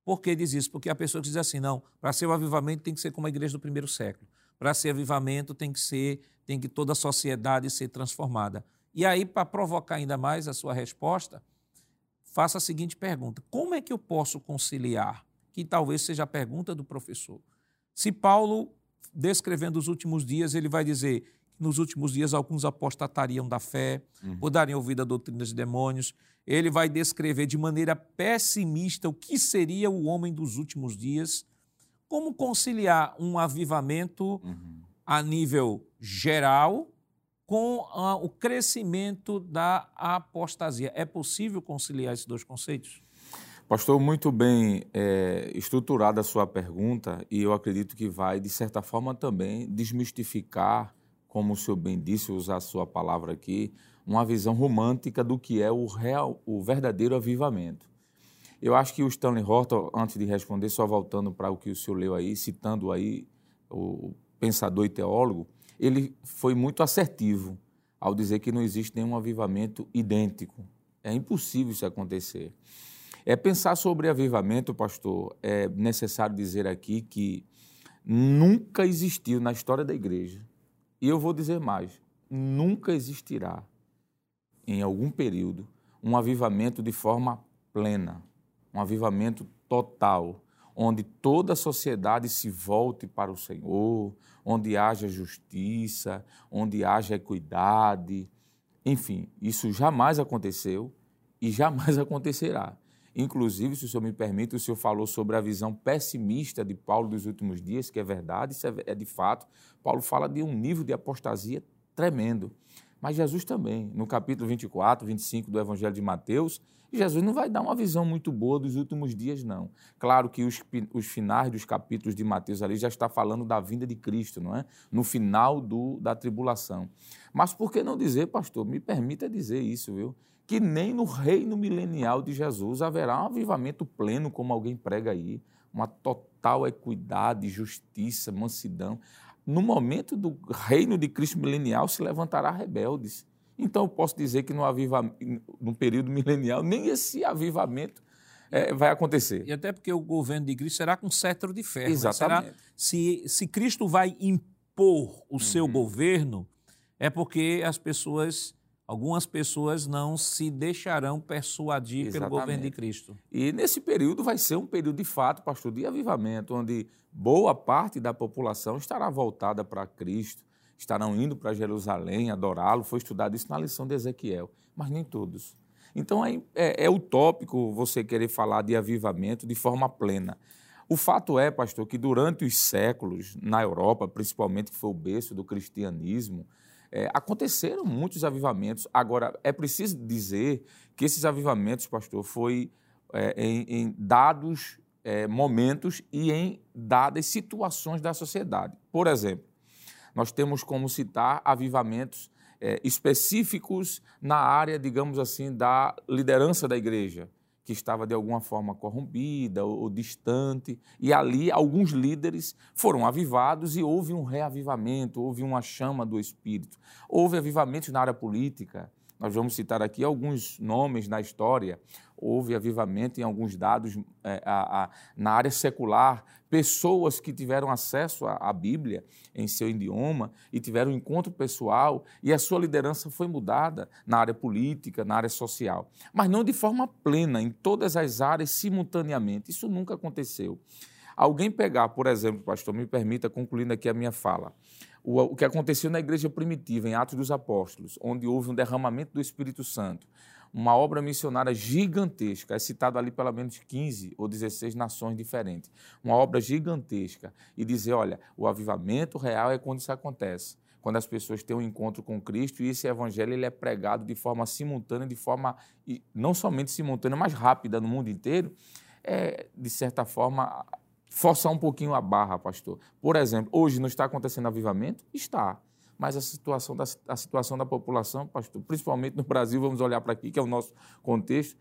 Por que diz isso? Porque a pessoa diz assim: não, para ser o avivamento tem que ser como a igreja do primeiro século. Para ser avivamento tem que ser, tem que toda a sociedade ser transformada. E aí, para provocar ainda mais a sua resposta, faça a seguinte pergunta: como é que eu posso conciliar? Que talvez seja a pergunta do professor. Se Paulo descrevendo os últimos dias, ele vai dizer que nos últimos dias alguns apostatariam da fé, uhum. por darem ouvido a doutrinas de demônios. Ele vai descrever de maneira pessimista o que seria o homem dos últimos dias. Como conciliar um avivamento uhum. a nível geral com a, o crescimento da apostasia? É possível conciliar esses dois conceitos? Pastor, muito bem é, estruturada a sua pergunta e eu acredito que vai, de certa forma, também desmistificar, como o senhor bem disse, usar a sua palavra aqui, uma visão romântica do que é o real, o verdadeiro avivamento. Eu acho que o Stanley Horton, antes de responder, só voltando para o que o senhor leu aí, citando aí o pensador e teólogo, ele foi muito assertivo ao dizer que não existe nenhum avivamento idêntico. É impossível isso acontecer. É pensar sobre avivamento, pastor, é necessário dizer aqui que nunca existiu na história da igreja, e eu vou dizer mais, nunca existirá em algum período um avivamento de forma plena, um avivamento total, onde toda a sociedade se volte para o Senhor, onde haja justiça, onde haja equidade. Enfim, isso jamais aconteceu e jamais acontecerá. Inclusive, se o senhor me permite, o senhor falou sobre a visão pessimista de Paulo dos últimos dias, que é verdade, isso é, é de fato. Paulo fala de um nível de apostasia tremendo. Mas Jesus também, no capítulo 24, 25 do Evangelho de Mateus, Jesus não vai dar uma visão muito boa dos últimos dias, não. Claro que os, os finais dos capítulos de Mateus ali já está falando da vinda de Cristo, não é? No final do, da tribulação. Mas por que não dizer, pastor? Me permita dizer isso, viu? Que nem no reino milenial de Jesus haverá um avivamento pleno, como alguém prega aí, uma total equidade, justiça, mansidão. No momento do reino de Cristo milenial se levantará rebeldes. Então eu posso dizer que no, aviva, no período milenial nem esse avivamento é, vai acontecer. E até porque o governo de Cristo será com cetro de ferro. Né? Exatamente. Será, se, se Cristo vai impor o uhum. seu governo, é porque as pessoas algumas pessoas não se deixarão persuadir Exatamente. pelo governo de Cristo. E nesse período vai ser um período de fato, pastor, de avivamento, onde boa parte da população estará voltada para Cristo, estarão indo para Jerusalém adorá-lo. Foi estudado isso na lição de Ezequiel, mas nem todos. Então é, é, é utópico você querer falar de avivamento de forma plena. O fato é, pastor, que durante os séculos, na Europa, principalmente, que foi o berço do cristianismo, é, aconteceram muitos avivamentos. Agora, é preciso dizer que esses avivamentos, pastor, foi é, em, em, dados é, momentos e em dadas situações da sociedade. Por exemplo, nós temos como citar avivamentos é, específicos na área, digamos assim, da liderança da igreja que estava de alguma forma corrompida ou, ou, distante, e ali alguns líderes foram avivados e houve um reavivamento, houve uma chama do Espírito. Houve avivamentos na área política, nós vamos citar aqui alguns nomes na história. Houve avivamento em alguns dados é, a, a, na área secular, pessoas que tiveram acesso à, Bíblia em seu idioma e tiveram um encontro pessoal e a sua liderança foi mudada na área política, na área social. Mas não de forma plena, em todas as áreas simultaneamente. Isso nunca aconteceu. Alguém pegar, por exemplo, pastor, me permita, concluindo aqui a minha fala, o que aconteceu na igreja primitiva, em Atos dos Apóstolos, onde houve um derramamento do Espírito Santo, uma obra missionária gigantesca, é citado ali pelo menos 15 ou 16 nações diferentes, uma obra gigantesca, e dizer, olha, o avivamento real é quando isso acontece, quando as pessoas têm um encontro com Cristo e esse evangelho ele é pregado de forma simultânea, de forma não somente simultânea, mas rápida no mundo inteiro, é, de certa forma, forçar um pouquinho a barra, pastor. Por exemplo, hoje não está acontecendo avivamento? Está. Mas a situação da, a situação da população, pastor, principalmente no Brasil, vamos olhar para aqui, que é o nosso contexto,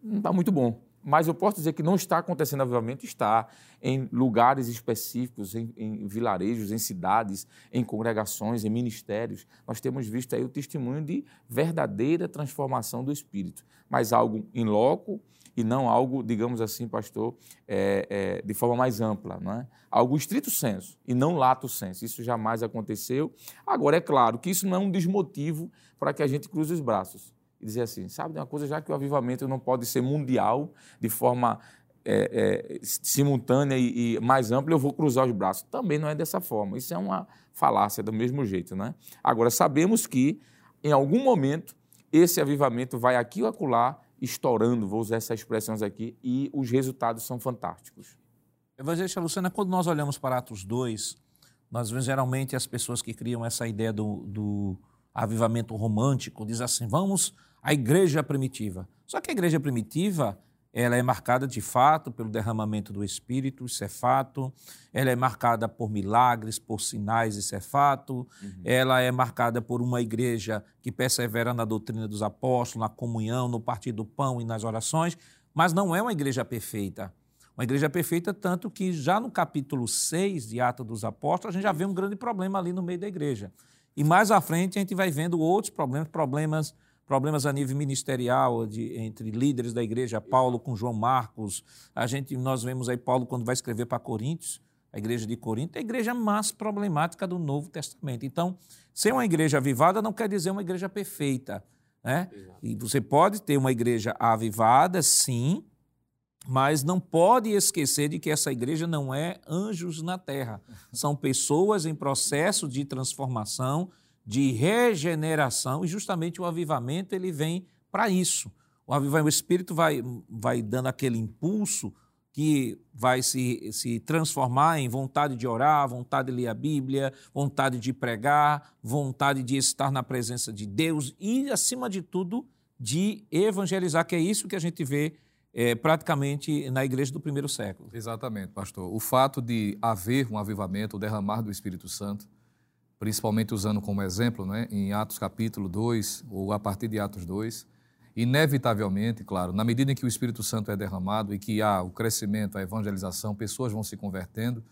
não está muito bom. Mas eu posso dizer que não está acontecendo avivamento, está em lugares específicos, em, em, vilarejos, em cidades, em congregações, em ministérios. Nós temos visto aí o testemunho de verdadeira transformação do Espírito, mas algo em loco, e não algo, digamos assim, pastor, é, é, de forma mais ampla, não é? Algo estrito senso e não lato senso. Isso jamais aconteceu. Agora, é claro que isso não é um desmotivo para que a gente cruze os braços e dizer assim, sabe de uma coisa, já que o avivamento não pode ser mundial de forma é, é, simultânea e, e, mais ampla, eu vou cruzar os braços. Também não é dessa forma. Isso é uma falácia do mesmo jeito. Né? Agora, sabemos que, em algum momento, esse avivamento vai aqui ou acolá estourando, vou usar essas expressões aqui, e os resultados são fantásticos. Evangelista Luciana, quando nós olhamos para Atos 2, nós vemos geralmente as pessoas que criam essa ideia do, do avivamento romântico, diz assim, vamos à igreja primitiva. Só que a igreja primitiva, ela é marcada de fato pelo derramamento do Espírito, isso é fato. Ela é marcada por milagres, por sinais, isso é fato. Uhum. Ela é marcada por uma igreja que persevera na doutrina dos apóstolos, na comunhão, no partir do pão e nas orações, mas não é uma igreja perfeita. Uma igreja perfeita, tanto que já no capítulo 6 de Atos dos Apóstolos, a gente já vê um grande problema ali no meio da igreja. E mais à frente a gente vai vendo outros problemas, problemas problemas a nível ministerial de, entre líderes da igreja, Paulo com João Marcos. A gente, nós vemos aí Paulo quando vai escrever para Coríntios, a igreja de Corinto, é a igreja mais problemática do Novo Testamento. Então, ser uma igreja avivada não quer dizer uma igreja perfeita. Né? E você pode ter uma igreja avivada, sim, mas não pode esquecer de que essa igreja não é anjos na terra. São pessoas em processo de transformação, de regeneração, e justamente o avivamento ele vem para isso. O avivamento, o Espírito vai, vai dando aquele impulso que vai se, se transformar em vontade de orar, vontade de ler a Bíblia, vontade de pregar, vontade de estar na presença de Deus e, acima de tudo, de evangelizar, que é isso que a gente vê é, praticamente na igreja do primeiro século. Exatamente, pastor. O fato de haver um avivamento, o derramar do Espírito Santo, principalmente usando como exemplo, né, em Atos capítulo 2, ou a partir de Atos 2, inevitavelmente, claro, na medida em que o Espírito Santo é derramado e que há o crescimento, a evangelização, pessoas vão se convertendo,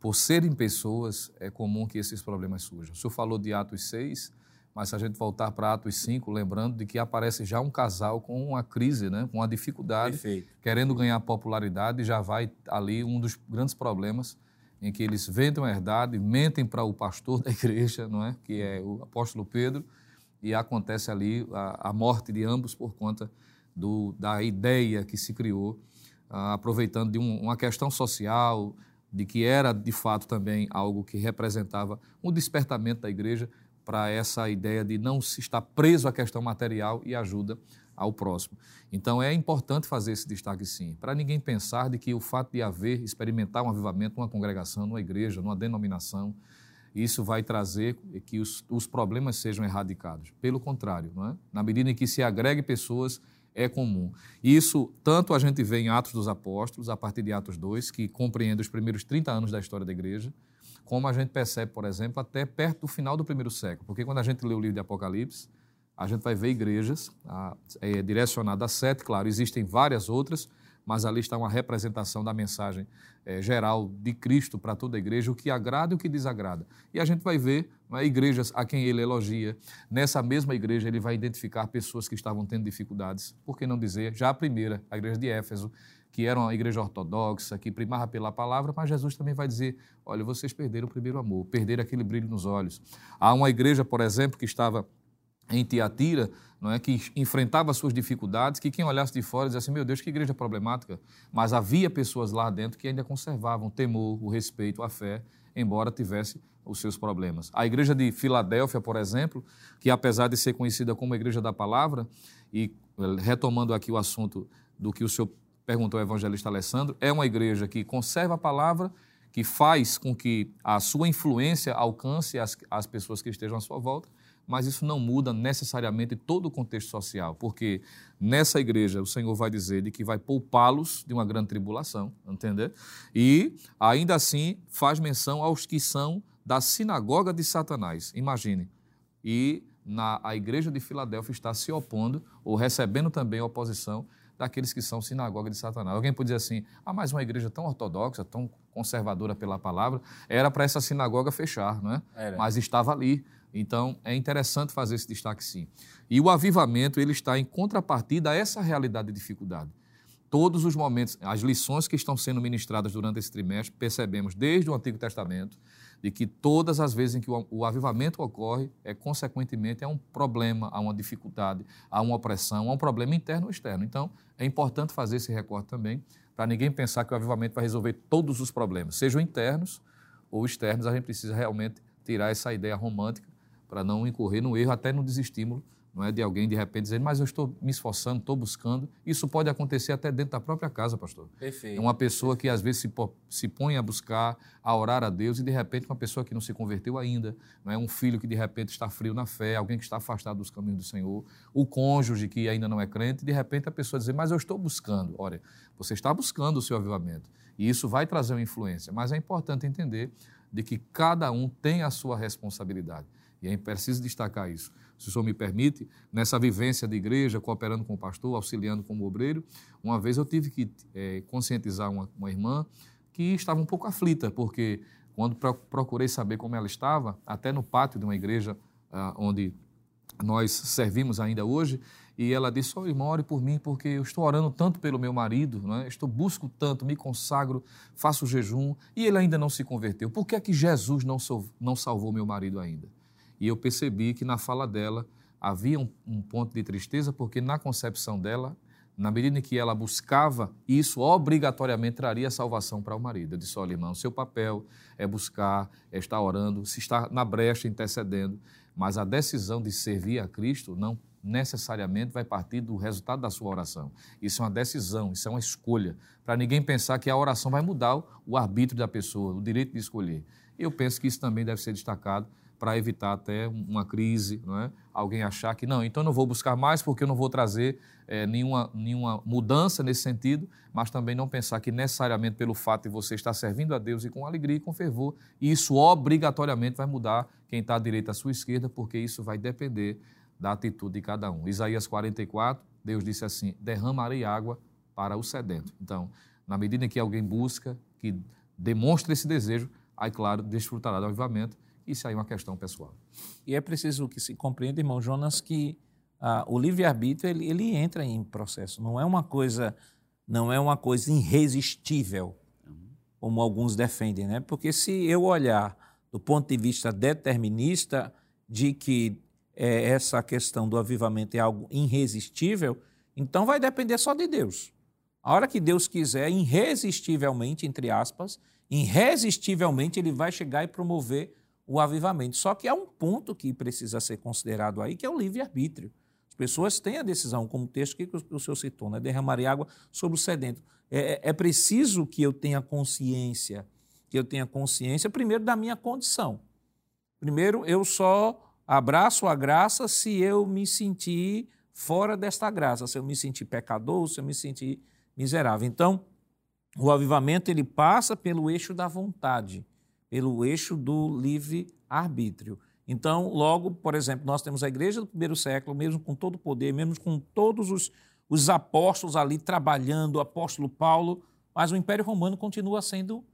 por serem pessoas, é comum que esses problemas surjam. O senhor falou de Atos 6, mas se a gente voltar para Atos 5, lembrando de que aparece já um casal com uma crise, né, com uma dificuldade, Perfeito. querendo ganhar popularidade, já vai ali um dos grandes problemas em que eles vendem a herdade, mentem para o pastor da igreja, não é? que é o apóstolo Pedro, e acontece ali a, a morte de ambos por conta do, da ideia que se criou, ah, aproveitando de um, uma questão social, de que era de fato também algo que representava um despertamento da igreja para essa ideia de não se estar preso à questão material e ajuda ao próximo. Então é importante fazer esse destaque sim, para ninguém pensar de que o fato de haver, experimentar um avivamento numa congregação, numa igreja, numa denominação, isso vai trazer que os, os problemas sejam erradicados. Pelo contrário, não é? na medida em que se agregue pessoas, é comum. Isso tanto a gente vê em Atos dos Apóstolos, a partir de Atos 2, que compreende os primeiros 30 anos da história da igreja, como a gente percebe, por exemplo, até perto do final do primeiro século. Porque quando a gente lê o livro de Apocalipse, a gente vai ver igrejas a, é, direcionadas a sete, claro, existem várias outras, mas ali está uma representação da mensagem é, geral de Cristo para toda a igreja, o que agrada e o que desagrada. E a gente vai ver né, igrejas a quem ele elogia. Nessa mesma igreja, ele vai identificar pessoas que estavam tendo dificuldades. Por que não dizer? Já a primeira, a igreja de Éfeso, que era uma igreja ortodoxa, que primava pela palavra, mas Jesus também vai dizer: olha, vocês perderam o primeiro amor, perderam aquele brilho nos olhos. Há uma igreja, por exemplo, que estava em Tiatira, não é, que enfrentava suas dificuldades, que quem olhasse de fora dizia assim, meu Deus, que igreja problemática. Mas havia pessoas lá dentro que ainda conservavam o temor, o respeito, a fé, embora tivesse os seus problemas. A igreja de Filadélfia, por exemplo, que apesar de ser conhecida como a igreja da palavra, e eh, retomando aqui o assunto do que o senhor perguntou ao evangelista Alessandro, é uma igreja que conserva a palavra, que faz com que a sua influência alcance as, as pessoas que estejam à sua volta, mas isso não muda necessariamente todo o contexto social, porque nessa igreja o Senhor vai dizer de que vai poupá-los de uma grande tribulação, entender? E ainda assim faz menção aos que são da sinagoga de Satanás. Imagine. E na, a igreja de Filadélfia está se opondo ou recebendo também a oposição daqueles que são sinagoga de Satanás. Alguém pode dizer assim: ah, mas uma igreja tão ortodoxa, tão conservadora pela palavra, era para essa sinagoga fechar, não é? Era. Mas estava ali. Então, é interessante fazer esse destaque sim. E o avivamento, ele está em contrapartida a essa realidade de dificuldade. Todos os momentos, as lições que estão sendo ministradas durante esse trimestre, percebemos desde o Antigo Testamento, de que todas as vezes em que o, avivamento ocorre, é consequentemente é um problema, há uma dificuldade, há uma opressão, há um problema interno ou externo. Então, é importante fazer esse recorte também, para ninguém pensar que o avivamento vai resolver todos os problemas, sejam internos ou externos, a gente precisa realmente tirar essa ideia romântica para não incorrer no erro, até no desestímulo não é de alguém de repente dizendo, mas eu estou me esforçando, estou buscando. Isso pode acontecer até dentro da própria casa, pastor. Perfeito. É uma pessoa que às vezes se, se põe a buscar, a orar a Deus, e de repente uma pessoa que não se converteu ainda, não é um filho que de repente está frio na fé, alguém que está afastado dos caminhos do Senhor, o cônjuge que ainda não é crente, e de repente a pessoa dizer, mas eu estou buscando. Olha, você está buscando o seu avivamento. E isso vai trazer uma influência, mas é importante entender de que cada um tem a sua responsabilidade. E é preciso destacar isso se o senhor me permite, nessa vivência de igreja, cooperando com o pastor, auxiliando como obreiro, uma vez eu tive que é, conscientizar uma, uma, irmã que estava um pouco aflita, porque quando procurei saber como ela estava, até no pátio de uma igreja ah, onde nós servimos ainda hoje, e ela disse, oh, irmão, ore por mim, porque eu estou orando tanto pelo meu marido, né? estou busco tanto, me consagro, faço jejum, e ele ainda não se converteu. Por que é que Jesus não, não salvou meu marido ainda? E eu percebi que na fala dela havia um, um, ponto de tristeza, porque na concepção dela, na medida em que ela buscava, isso obrigatoriamente traria salvação para o marido. Eu disse: olha, irmão, seu papel é buscar, é estar orando, se está na brecha intercedendo, mas a decisão de servir a Cristo não necessariamente vai partir do resultado da sua oração. Isso é uma decisão, isso é uma escolha, para ninguém pensar que a oração vai mudar o arbítrio da pessoa, o direito de escolher. Eu penso que isso também deve ser destacado para evitar até uma crise, não é? alguém achar que não, então eu não vou buscar mais porque eu não vou trazer é, nenhuma, nenhuma mudança nesse sentido, mas também não pensar que necessariamente pelo fato de você estar servindo a Deus e com alegria e com fervor, isso obrigatoriamente vai mudar quem está à direita à sua esquerda, porque isso vai depender da atitude de cada um. Isaías 44, Deus disse assim: derramarei água para o sedento. Então, na medida em que alguém busca, que demonstra esse desejo, aí, claro, desfrutará do avivamento isso aí é uma questão pessoal. E é preciso que se compreenda, irmão Jonas, que ah, o livre-arbítrio ele, ele entra em processo. Não é uma coisa, não é uma coisa irresistível, como alguns defendem, né? Porque se eu olhar do ponto de vista determinista de que é, essa questão do avivamento é algo irresistível, então vai depender só de Deus. A hora que Deus quiser, irresistivelmente, entre aspas, irresistivelmente, ele vai chegar e promover o avivamento. Só que há um ponto que precisa ser considerado aí, que é o livre-arbítrio. As pessoas têm a decisão, como o texto que o senhor citou, né? derramar água sobre o sedento. É, é, é preciso que eu tenha consciência, que eu tenha consciência, primeiro, da minha condição. Primeiro, eu só abraço a graça se eu me sentir fora desta graça, se eu me sentir pecador, se eu me sentir miserável. Então, o avivamento ele passa pelo eixo da vontade pelo eixo do livre-arbítrio. Então, logo, por exemplo, nós temos a igreja do primeiro século, mesmo com todo o poder, mesmo com todos os, os apóstolos ali trabalhando, o apóstolo Paulo, mas o Império Romano continua sendo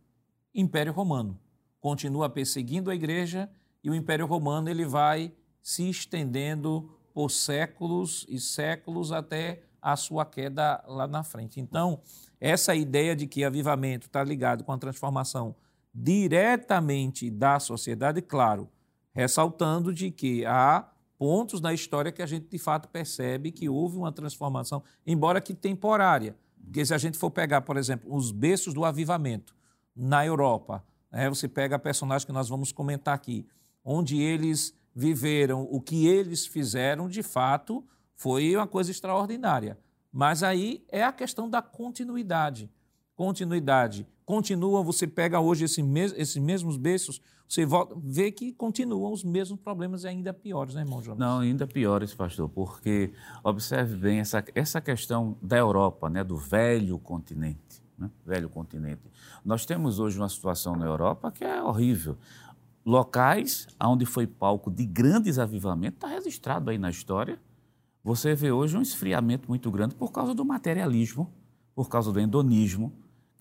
Império Romano, continua perseguindo a igreja e o Império Romano ele vai se estendendo por séculos e séculos até a sua queda lá na frente. Então, essa ideia de que avivamento está ligado com a transformação diretamente da sociedade, claro, ressaltando de que há pontos na história que a gente de fato percebe que houve uma transformação, embora que temporária. Porque se a gente for pegar, por exemplo, os berços do avivamento na Europa, né, você pega personagens que nós vamos comentar aqui, onde eles viveram, o que eles fizeram, de fato, foi uma coisa extraordinária. Mas aí é a questão da continuidade. Continuidade continua, você pega hoje esse mes esses mesmos berços, você volta, vê que continuam os mesmos problemas e ainda piores, né, irmão Jonas? Não, ainda piores, pastor, porque observe bem essa, essa questão da Europa, né, do velho continente. Né, velho continente. Nós temos hoje uma situação na Europa que é horrível. Locais onde foi palco de grandes avivamentos, está registrado aí na história. Você vê hoje um esfriamento muito grande por causa do materialismo, por causa do endonismo,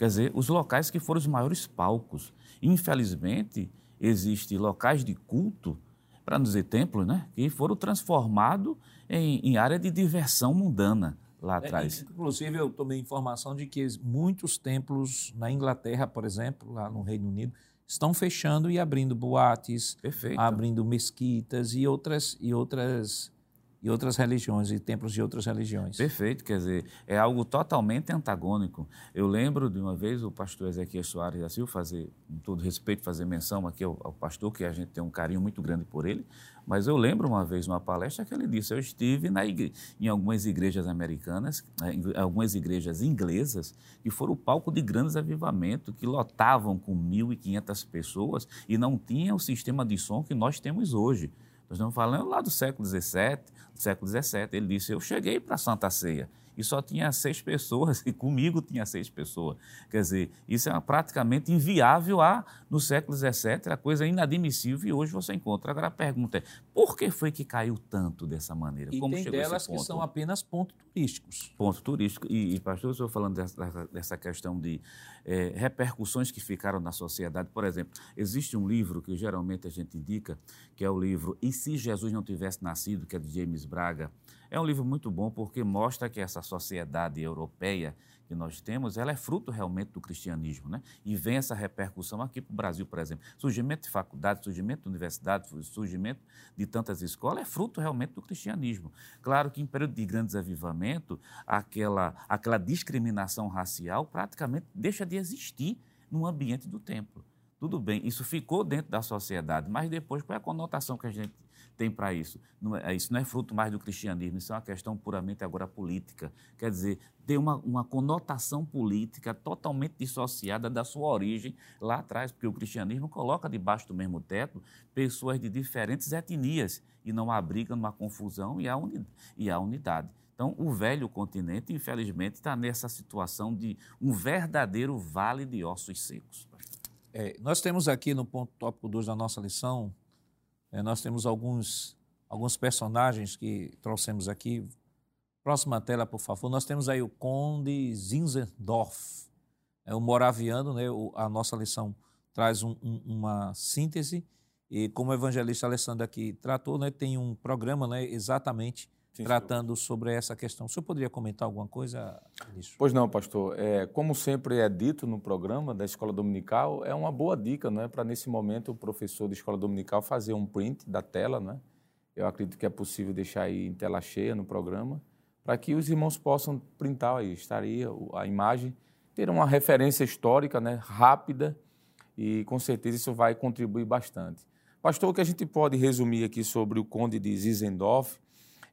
Quer dizer, os locais que foram os maiores palcos. Infelizmente, existem locais de culto, para não dizer templos, né, que foram transformados em, em área de diversão mundana lá é, atrás. É, inclusive, eu tomei informação de que muitos templos na Inglaterra, por exemplo, lá no Reino Unido, estão fechando e abrindo boates, Perfeito. abrindo mesquitas e outras e outras e outras religiões e templos de outras religiões. Perfeito, quer dizer, é algo totalmente antagônico. Eu lembro de uma vez o pastor Ezequiel Soares da Silva fazer, com todo respeito, fazer menção aqui ao, ao, pastor, que a gente tem um carinho muito grande por ele, mas eu lembro uma vez numa palestra que ele disse: eu estive na igre... em algumas igrejas americanas, né, em algumas igrejas inglesas, que foram o palco de grandes avivamentos, que lotavam com 1.500 pessoas e não tinham o sistema de som que nós temos hoje. Nós estamos falando lá do século XVII, do século XVII. Ele disse: Eu cheguei para a Santa Ceia e só tinha seis pessoas, e comigo tinha seis pessoas. Quer dizer, isso é praticamente inviável a, no século XVII, era coisa inadmissível e hoje você encontra. Agora a pergunta é: por que foi que caiu tanto dessa maneira? E Como tem delas que são apenas pontos turísticos. Ponto turístico. E, e pastor, eu estou falando dessa, dessa questão de é, repercussões que ficaram na sociedade. Por exemplo, existe um livro que geralmente a gente indica, que é o livro E se Jesus não tivesse nascido, que é de James Braga. É um livro muito bom porque mostra que essa sociedade europeia que nós temos, ela é fruto realmente do cristianismo, né? E vem essa repercussão aqui para o Brasil, por exemplo. Surgimento de faculdades, surgimento de universidades, surgimento de tantas escolas é fruto realmente do cristianismo. Claro que em período de grandes avivamentos, aquela, aquela discriminação racial praticamente deixa de existir no ambiente do templo. Tudo bem, isso ficou dentro da sociedade, mas depois qual é a conotação que a gente tem para isso? Não é, isso não é fruto mais do cristianismo, isso é uma questão puramente agora política. Quer dizer, tem uma, uma conotação política totalmente dissociada da sua origem lá atrás, porque o cristianismo coloca debaixo do mesmo teto pessoas de diferentes etnias e não abriga numa confusão e há, uni, e unidade. Então, o velho continente, infelizmente, está nessa situação de um verdadeiro vale de ossos secos. É, nós temos aqui no ponto tópico 2 da nossa lição, é, nós temos alguns, alguns personagens que trouxemos aqui. Próxima tela, por favor. Nós temos aí o Conde Zinzendorf, é o moraviano, né? O, a nossa lição traz um, um, uma síntese e como o evangelista Alessandro aqui tratou, né, tem um programa né, exatamente Sim, tratando senhor. sobre essa questão. O senhor poderia comentar alguma coisa nisso? Pois não, pastor. É, como sempre é dito no programa da Escola Dominical, é uma boa dica né, para, nesse momento, o professor da Escola Dominical fazer um print da tela. Né? Eu acredito que é possível deixar aí em tela cheia no programa, para que os irmãos possam printar aí, estaria a imagem, ter uma referência histórica né, rápida e, com certeza, isso vai contribuir bastante. Pastor, o que a gente pode resumir aqui sobre o Conde de Zizendorf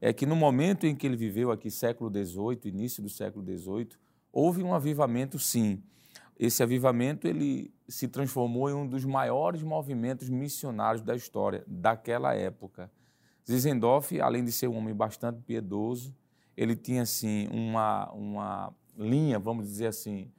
é que no momento em que ele viveu aqui, século XVIII, início do século XVIII, houve um avivamento, sim. Esse avivamento ele se transformou em um dos maiores movimentos missionários da história daquela época. Zizendorf, além de ser um homem bastante piedoso, ele tinha assim uma, uma linha, vamos dizer assim,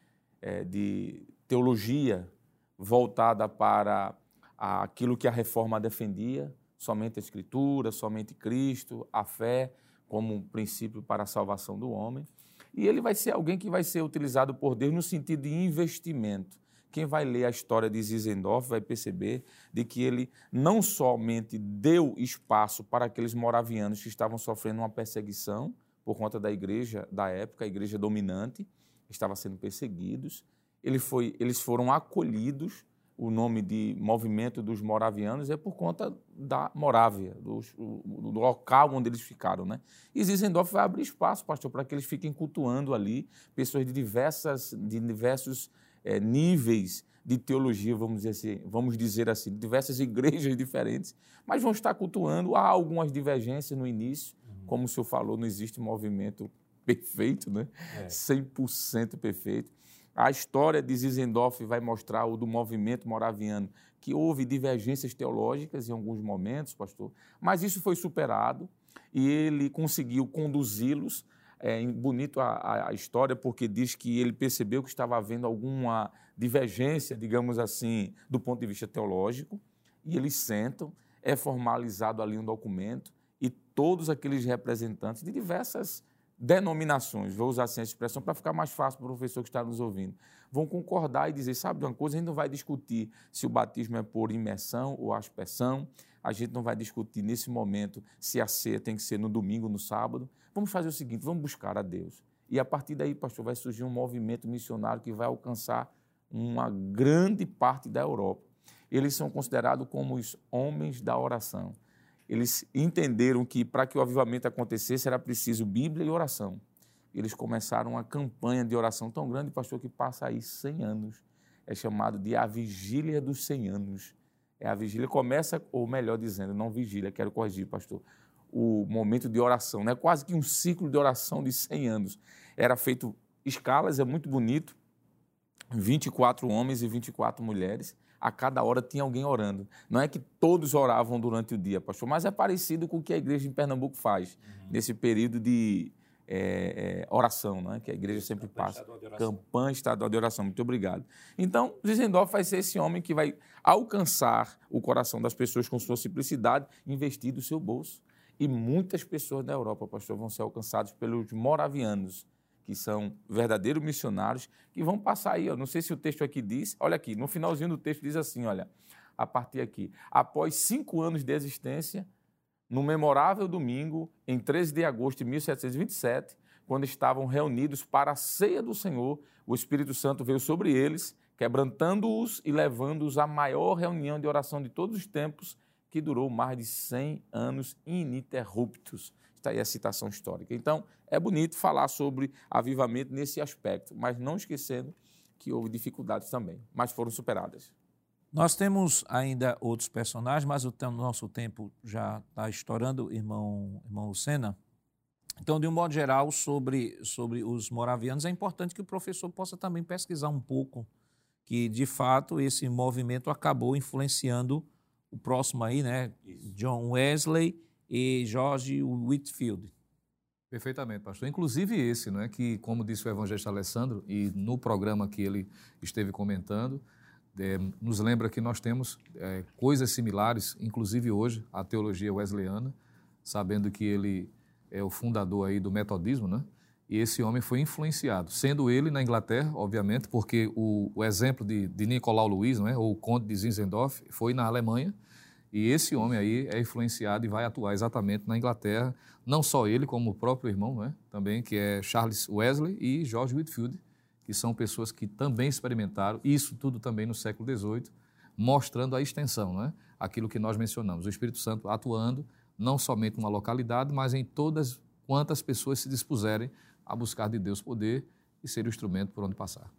é, de teologia voltada para aquilo que a reforma defendia, somente a Escritura, somente Cristo, a fé como um princípio para a salvação do homem. E ele vai ser alguém que vai ser utilizado por Deus no sentido de investimento. Quem vai ler a história de Zizendorf vai perceber de que ele não somente deu espaço para aqueles moravianos que estavam sofrendo uma perseguição por conta da igreja da época, a igreja dominante, estava sendo perseguidos. Ele foi, eles foram acolhidos o nome de movimento dos moravianos é por conta da Morávia, do, do local onde eles ficaram. Né? E Zizendorf vai abrir espaço, pastor, para que eles fiquem cultuando ali pessoas de, diversas, de diversos é, níveis de teologia, vamos dizer, assim, vamos dizer assim, diversas igrejas diferentes, mas vão estar cultuando. Há algumas divergências no início, uhum. como o senhor falou, não existe movimento perfeito, né? É. 100% perfeito. A história de Zizendorf vai mostrar, o do movimento moraviano, que houve divergências teológicas em alguns momentos, pastor, mas isso foi superado e ele conseguiu conduzi-los. É bonito a, a, história porque diz que ele percebeu que estava havendo alguma divergência, digamos assim, do ponto de vista teológico, e eles sentam, é formalizado ali um documento e todos aqueles representantes de diversas denominações, vou usar assim a expressão para ficar mais fácil para o professor que está nos ouvindo, vão concordar e dizer, sabe de uma coisa, a gente não vai discutir se o batismo é por imersão ou aspersão, a gente não vai discutir nesse momento se a ceia tem que ser no domingo no sábado, vamos fazer o seguinte, vamos buscar a Deus. E a partir daí, pastor, vai surgir um movimento missionário que vai alcançar uma grande parte da Europa. eles são considerados como os homens da oração. Eles entenderam que para que o avivamento acontecesse era preciso Bíblia e oração. Eles começaram uma campanha de oração tão grande, pastor, que passa aí 100 anos. É chamado de a vigília dos 100 anos. É a vigília começa, ou melhor dizendo, não vigília, quero corrigir, pastor, o momento de oração, né? quase que um ciclo de oração de 100 anos. Era feito escalas, é muito bonito, 24 homens e 24 mulheres, a cada hora tinha alguém orando. Não é que todos oravam durante o dia, pastor, mas é parecido com o que a igreja em Pernambuco faz, uhum. nesse período de é, é, oração, né? que a igreja sempre Campanha passa. Estadual Campanha estadual de oração. Muito obrigado. Então, Zizendorf vai ser esse homem que vai alcançar o coração das pessoas com sua simplicidade, investir do seu bolso. E muitas pessoas da Europa, pastor, vão ser alcançadas pelos moravianos, que são verdadeiros missionários, que vão passar aí, ó, não sei se o texto aqui diz, olha aqui, no finalzinho do texto diz assim, olha, a partir aqui, após cinco anos de existência, no memorável domingo, em 13 de agosto de 1727, quando estavam reunidos para a ceia do Senhor, o Espírito Santo veio sobre eles, quebrantando-os e levando-os à maior reunião de oração de todos os tempos, que durou mais de 100 anos ininterruptos. Está aí a citação histórica. Então, é bonito falar sobre avivamento nesse aspecto, mas não esquecendo que houve dificuldades também, mas foram superadas. Nós temos ainda outros personagens, mas o nosso tempo já está estourando, irmão, irmão Lucena. Então, de um modo geral, sobre, sobre os moravianos, é importante que o professor possa também pesquisar um pouco, que de fato esse movimento acabou influenciando o próximo aí, né? Isso. John Wesley e George Whitfield. Perfeitamente, pastor. Inclusive esse, né, que, como disse o evangelista Alessandro, e no programa que ele esteve comentando, é, nos lembra que nós temos é, coisas similares, inclusive hoje, a teologia wesleyana, sabendo que ele é o fundador aí do metodismo, né? E esse homem foi influenciado, sendo ele na Inglaterra, obviamente, porque o, o exemplo de, de Nicolau Luiz, né, ou o Conde de Zinzendorf, foi na Alemanha, e esse homem aí é influenciado e vai atuar exatamente na Inglaterra, não só ele, como o próprio irmão, né, também, que é Charles Wesley e George Whitfield, que são pessoas que também experimentaram isso tudo também no século XVIII, mostrando a extensão, né? aquilo que nós mencionamos, o Espírito Santo atuando não somente numa localidade, mas em todas quantas pessoas se dispuserem a buscar de Deus poder e ser o instrumento por onde passar.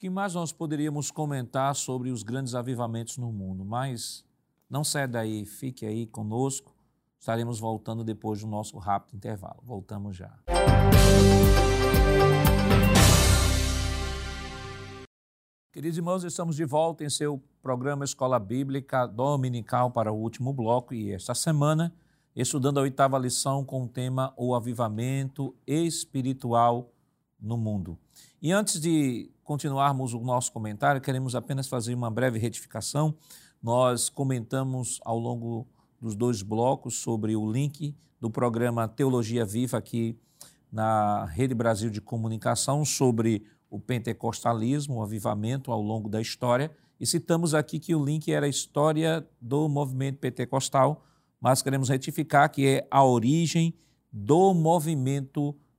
Que mais nós poderíamos comentar sobre os grandes avivamentos no mundo? Mas não saia daí, fique aí conosco. Estaremos voltando depois do nosso rápido intervalo. Voltamos já. Queridos irmãos, estamos de volta em seu programa Escola Bíblica Dominical para o último bloco e esta semana estudando a oitava lição com o tema O Avivamento Espiritual no Mundo. E antes de continuarmos o nosso comentário, queremos apenas fazer uma breve retificação. Nós comentamos ao longo dos dois blocos sobre o link do programa Teologia Viva aqui na Rede Brasil de Comunicação sobre o pentecostalismo, o avivamento ao longo da história. E citamos aqui que o link era a história do movimento pentecostal, mas queremos retificar que é a origem do movimento pentecostal.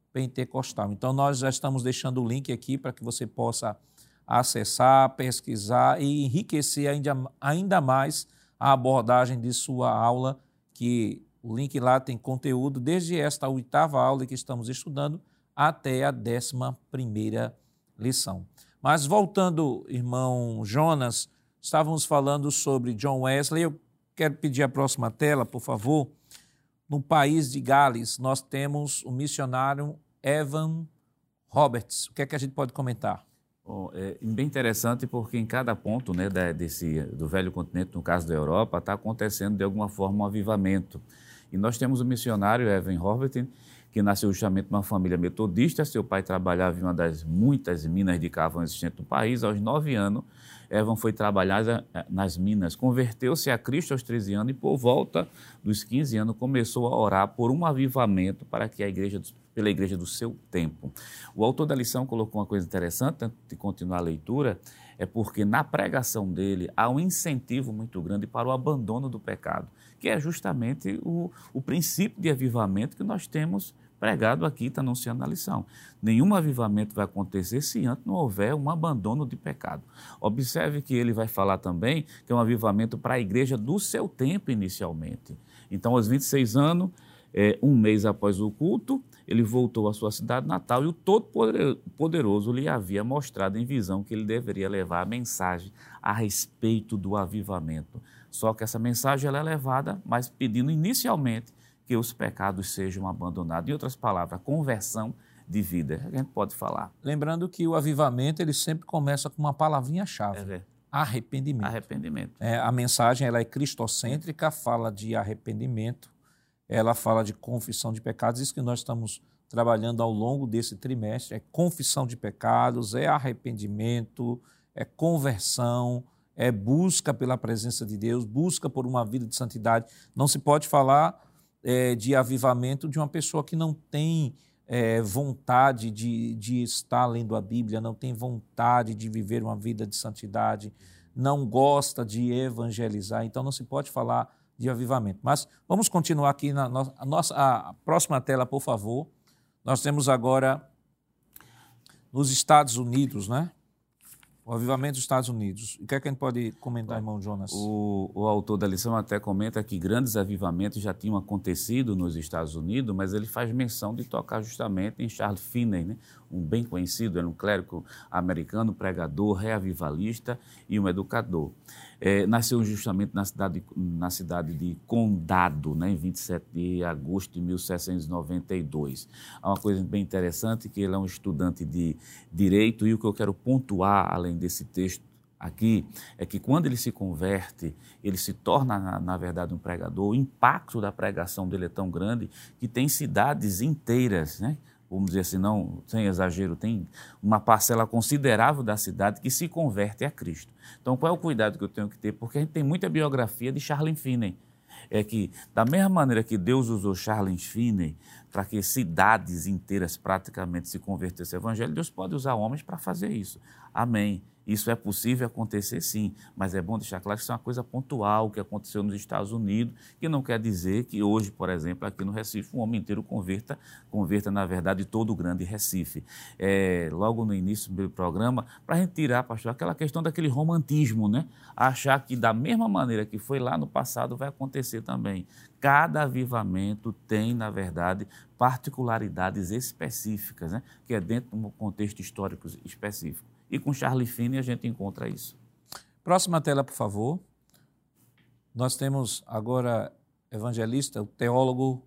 Então, nós já estamos deixando o link aqui para que você possa acessar, pesquisar e enriquecer ainda, ainda mais a abordagem de sua aula, que o link lá tem conteúdo desde esta oitava aula que estamos estudando até a décima primeira lição. Mas voltando, irmão Jonas, estávamos falando sobre John Wesley. Eu quero pedir a próxima tela, por favor. No país de Gales, nós temos o missionário Evan Roberts. O que é que a gente pode comentar? Bom, é bem interessante porque em cada ponto né, desse, do velho continente, no caso da Europa, está acontecendo de alguma forma um avivamento. E nós temos o missionário Evan Roberts, que nasceu justamente numa família metodista. Seu pai trabalhava em uma das muitas minas de carvão existentes no país. Aos nove anos, Evan foi trabalhar eh, nas minas, converteu-se a Cristo aos 13 anos e, por volta dos 15 anos, começou a orar por um avivamento para que a igreja, pela igreja do seu tempo. O autor da lição colocou uma coisa interessante, antes de continuar a leitura, é porque na pregação dele há um incentivo muito grande para o abandono do pecado, que é justamente o, o princípio de avivamento que nós temos pregado aqui, está anunciando a lição. Nenhum avivamento vai acontecer se antes não houver um abandono de pecado. Observe que ele vai falar também que é um avivamento para a igreja do seu tempo inicialmente. Então, aos 26 anos, é, um mês após o culto, ele voltou à sua cidade natal e o Todo-Poderoso lhe havia mostrado em visão que ele deveria levar a mensagem a respeito do avivamento. Só que essa mensagem ela é levada, mas pedindo inicialmente que os pecados sejam abandonados. Em outras palavras, conversão de vida. A gente pode falar. Lembrando que o avivamento ele sempre começa com uma palavrinha-chave. É, arrependimento. Arrependimento. É, a mensagem ela é cristocêntrica, fala de arrependimento, ela fala de confissão de pecados, isso que nós estamos trabalhando ao longo desse trimestre, é confissão de pecados, é arrependimento, é conversão, é busca pela presença de Deus, busca por uma vida de santidade. Não se pode falar é, de avivamento de uma pessoa que não tem é, vontade de, de estar lendo a Bíblia, não tem vontade de viver uma vida de santidade, não gosta de evangelizar. Então não se pode falar de avivamento. Mas vamos continuar aqui na a nossa a próxima tela, por favor. Nós temos agora nos Estados Unidos, né? O avivamento dos Estados Unidos. O que é que a gente pode comentar, irmão Jonas? O, o, autor da lição até comenta que grandes avivamentos já tinham acontecido nos Estados Unidos, mas ele faz menção de tocar justamente em Charles Finney, né? um bem conhecido, era um clérigo americano, pregador, reavivalista e um educador. É, nasceu justamente na cidade, na cidade de Condado, né, em 27 de agosto de 1792. Há uma coisa bem interessante que ele é um estudante de direito e o que eu quero pontuar, além desse texto aqui, é que quando ele se converte, ele se torna, na, na, verdade, um pregador, o impacto da pregação dele é tão grande que tem cidades inteiras, né? vamos dizer assim, não sem exagero, tem uma parcela considerável da cidade que se converte a Cristo. Então, qual é o cuidado que eu tenho que ter? Porque a gente tem muita biografia de Charles Finney. É que, da mesma maneira que Deus usou Charles Finney para que cidades inteiras praticamente se convertessem ao Evangelho, Deus pode usar homens para fazer isso. Amém. Isso é possível acontecer sim, mas é bom deixar claro que isso é uma coisa pontual que aconteceu nos Estados Unidos, que não quer dizer que hoje, por exemplo, aqui no Recife, um homem inteiro converta, converta na verdade, todo o grande Recife. É, logo no início do programa, para a gente tirar, pastor, aquela questão daquele romantismo, né? Achar que da mesma maneira que foi lá no passado vai acontecer também. Cada avivamento tem, na verdade, particularidades específicas, né? que é dentro de um contexto histórico específico. E com Charlie Finney a gente encontra isso. Próxima tela, por favor. Nós temos agora evangelista, o teólogo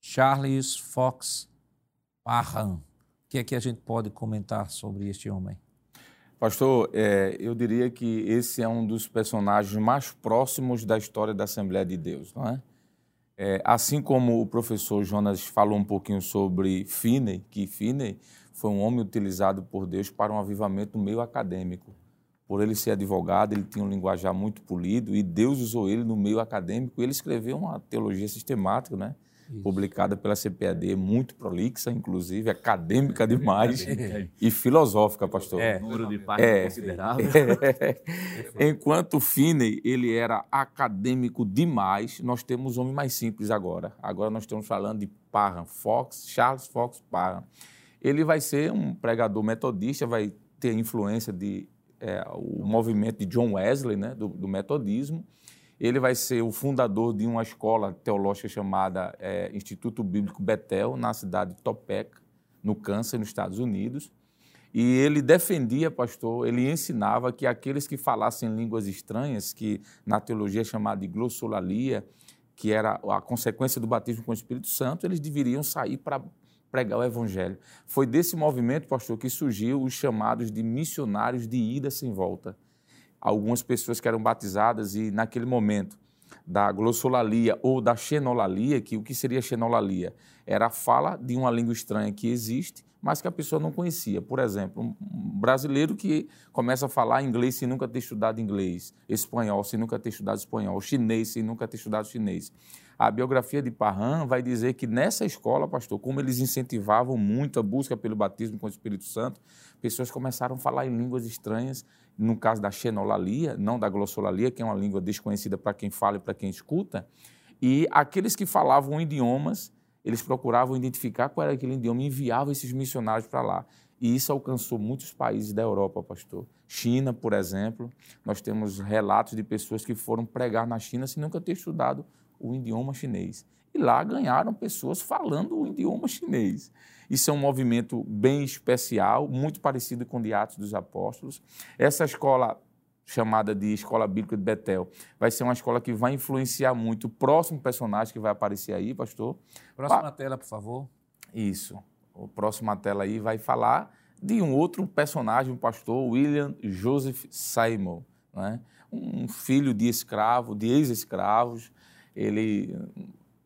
Charles Fox Parham. O que é que a gente pode comentar sobre este homem? Pastor, é, eu diria que esse é um dos personagens mais próximos da história da Assembleia de Deus, não é? é assim como o professor Jonas falou um pouquinho sobre Finney, que Finney foi um homem utilizado por Deus para um avivamento meio acadêmico. Por ele ser advogado, ele tinha um linguajar muito polido e Deus usou ele no meio acadêmico. Ele escreveu uma teologia sistemática, né? Isso. publicada pela CPAD, muito prolixa, inclusive, acadêmica demais e filosófica, pastor. É, número de páginas é, considerável. É. Enquanto Finney, ele era acadêmico demais, nós temos um homem mais simples agora. Agora nós estamos falando de Parham, Fox, Charles Fox Parham ele vai ser um pregador metodista, vai ter influência de é, o movimento de John Wesley, né, do, do, metodismo. Ele vai ser o fundador de uma escola teológica chamada é, Instituto Bíblico Betel, na cidade de Topeka, no Kansas, nos Estados Unidos. E ele defendia, pastor, ele ensinava que aqueles que falassem línguas estranhas, que na teologia é chamada de glossolalia, que era a consequência do batismo com o Espírito Santo, eles deveriam sair para pregar o evangelho. Foi desse movimento, pastor, que surgiu os chamados de missionários de ida sem volta. Algumas pessoas que eram batizadas e naquele momento da glossolalia ou da xenolalia, que o que seria xenolalia? Era a fala de uma língua estranha que existe, mas que a pessoa não conhecia. Por exemplo, um brasileiro que começa a falar inglês sem nunca ter estudado inglês, espanhol sem nunca ter estudado espanhol, chinês sem nunca ter estudado chinês. A biografia de Parram vai dizer que nessa escola, pastor, como eles incentivavam muito a busca pelo batismo com o Espírito Santo, pessoas começaram a falar em línguas estranhas, no caso da xenolalia, não da glossolalia, que é uma língua desconhecida para quem fala e para quem escuta, e aqueles que falavam idiomas eles procuravam identificar qual era aquele idioma e enviavam esses missionários para lá. E isso alcançou muitos países da Europa, pastor. China, por exemplo, nós temos relatos de pessoas que foram pregar na China sem nunca ter estudado o idioma chinês. E lá ganharam pessoas falando o idioma chinês. Isso é um movimento bem especial, muito parecido com o de Atos dos Apóstolos. Essa escola chamada de Escola Bíblica de Betel. Vai ser uma escola que vai influenciar muito o próximo personagem que vai aparecer aí, pastor. Próxima pa... tela, por favor. Isso. O próxima tela aí vai falar de um outro personagem, o pastor William Joseph Simon, né? um filho de escravo, de ex-escravos. Ele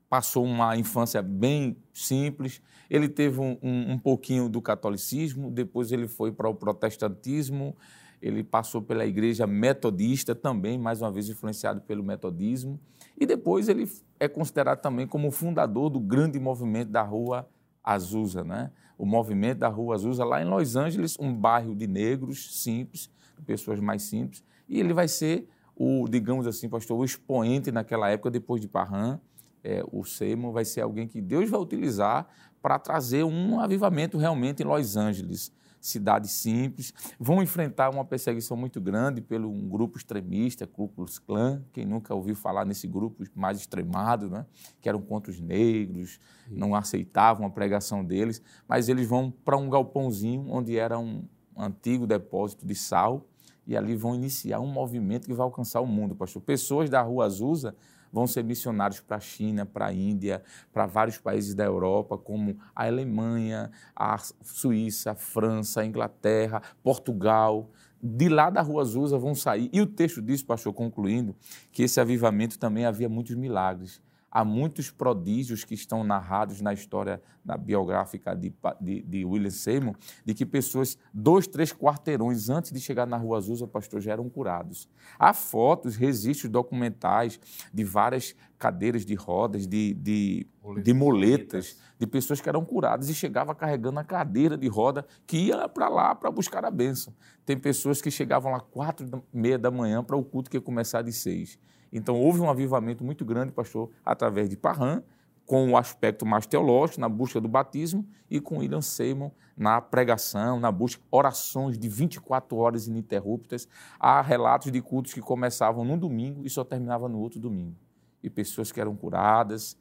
passou uma infância bem simples. Ele teve um, um, um pouquinho do catolicismo, depois ele foi para o protestantismo ele passou pela igreja metodista também, mais uma vez influenciado pelo metodismo, e depois ele é considerado também como fundador do grande movimento da Rua Azusa, né? O movimento da Rua Azusa lá em Los Angeles, um bairro de negros simples, pessoas mais simples, e ele vai ser o, digamos assim, pastor, o expoente naquela época depois de Parran, é, o Seymour vai ser alguém que Deus vai utilizar para trazer um avivamento realmente em Los Angeles. Cidade simples, vão enfrentar uma perseguição muito grande pelo um grupo extremista, Ku Klux Klan, quem nunca ouviu falar nesse grupo mais extremado, né? que eram contra os negros, não aceitavam a pregação deles, mas eles vão para um galpãozinho onde era um antigo depósito de sal, e ali vão iniciar um movimento que vai alcançar o mundo, pastor. Pessoas da Rua Azusa vão ser missionários para a China, para a Índia, para vários países da Europa, como a Alemanha, a Suíça, a França, a Inglaterra, Portugal. De lá da Rua Azusa vão sair. E o texto diz, pastor, concluindo, que esse avivamento também havia muitos milagres há muitos prodígios que estão narrados na história na biográfica de, de, de, William Seymour, de que pessoas, dois, três quarteirões antes de chegar na Rua Azusa, pastor, já eram curados. Há fotos, registros documentais de várias cadeiras de rodas, de, de, de moletas, de pessoas que eram curadas e chegavam carregando a cadeira de roda que ia para lá para buscar a bênção. Tem pessoas que chegavam lá quatro e meia da manhã para o culto que ia começar de seis. Então, houve um avivamento muito grande, pastor, através de Parran, com o aspecto mais teológico, na busca do batismo, e com William Seymour na pregação, na busca, orações de 24 horas ininterruptas. Há relatos de cultos que começavam num domingo e só terminavam no outro domingo. E pessoas que eram curadas,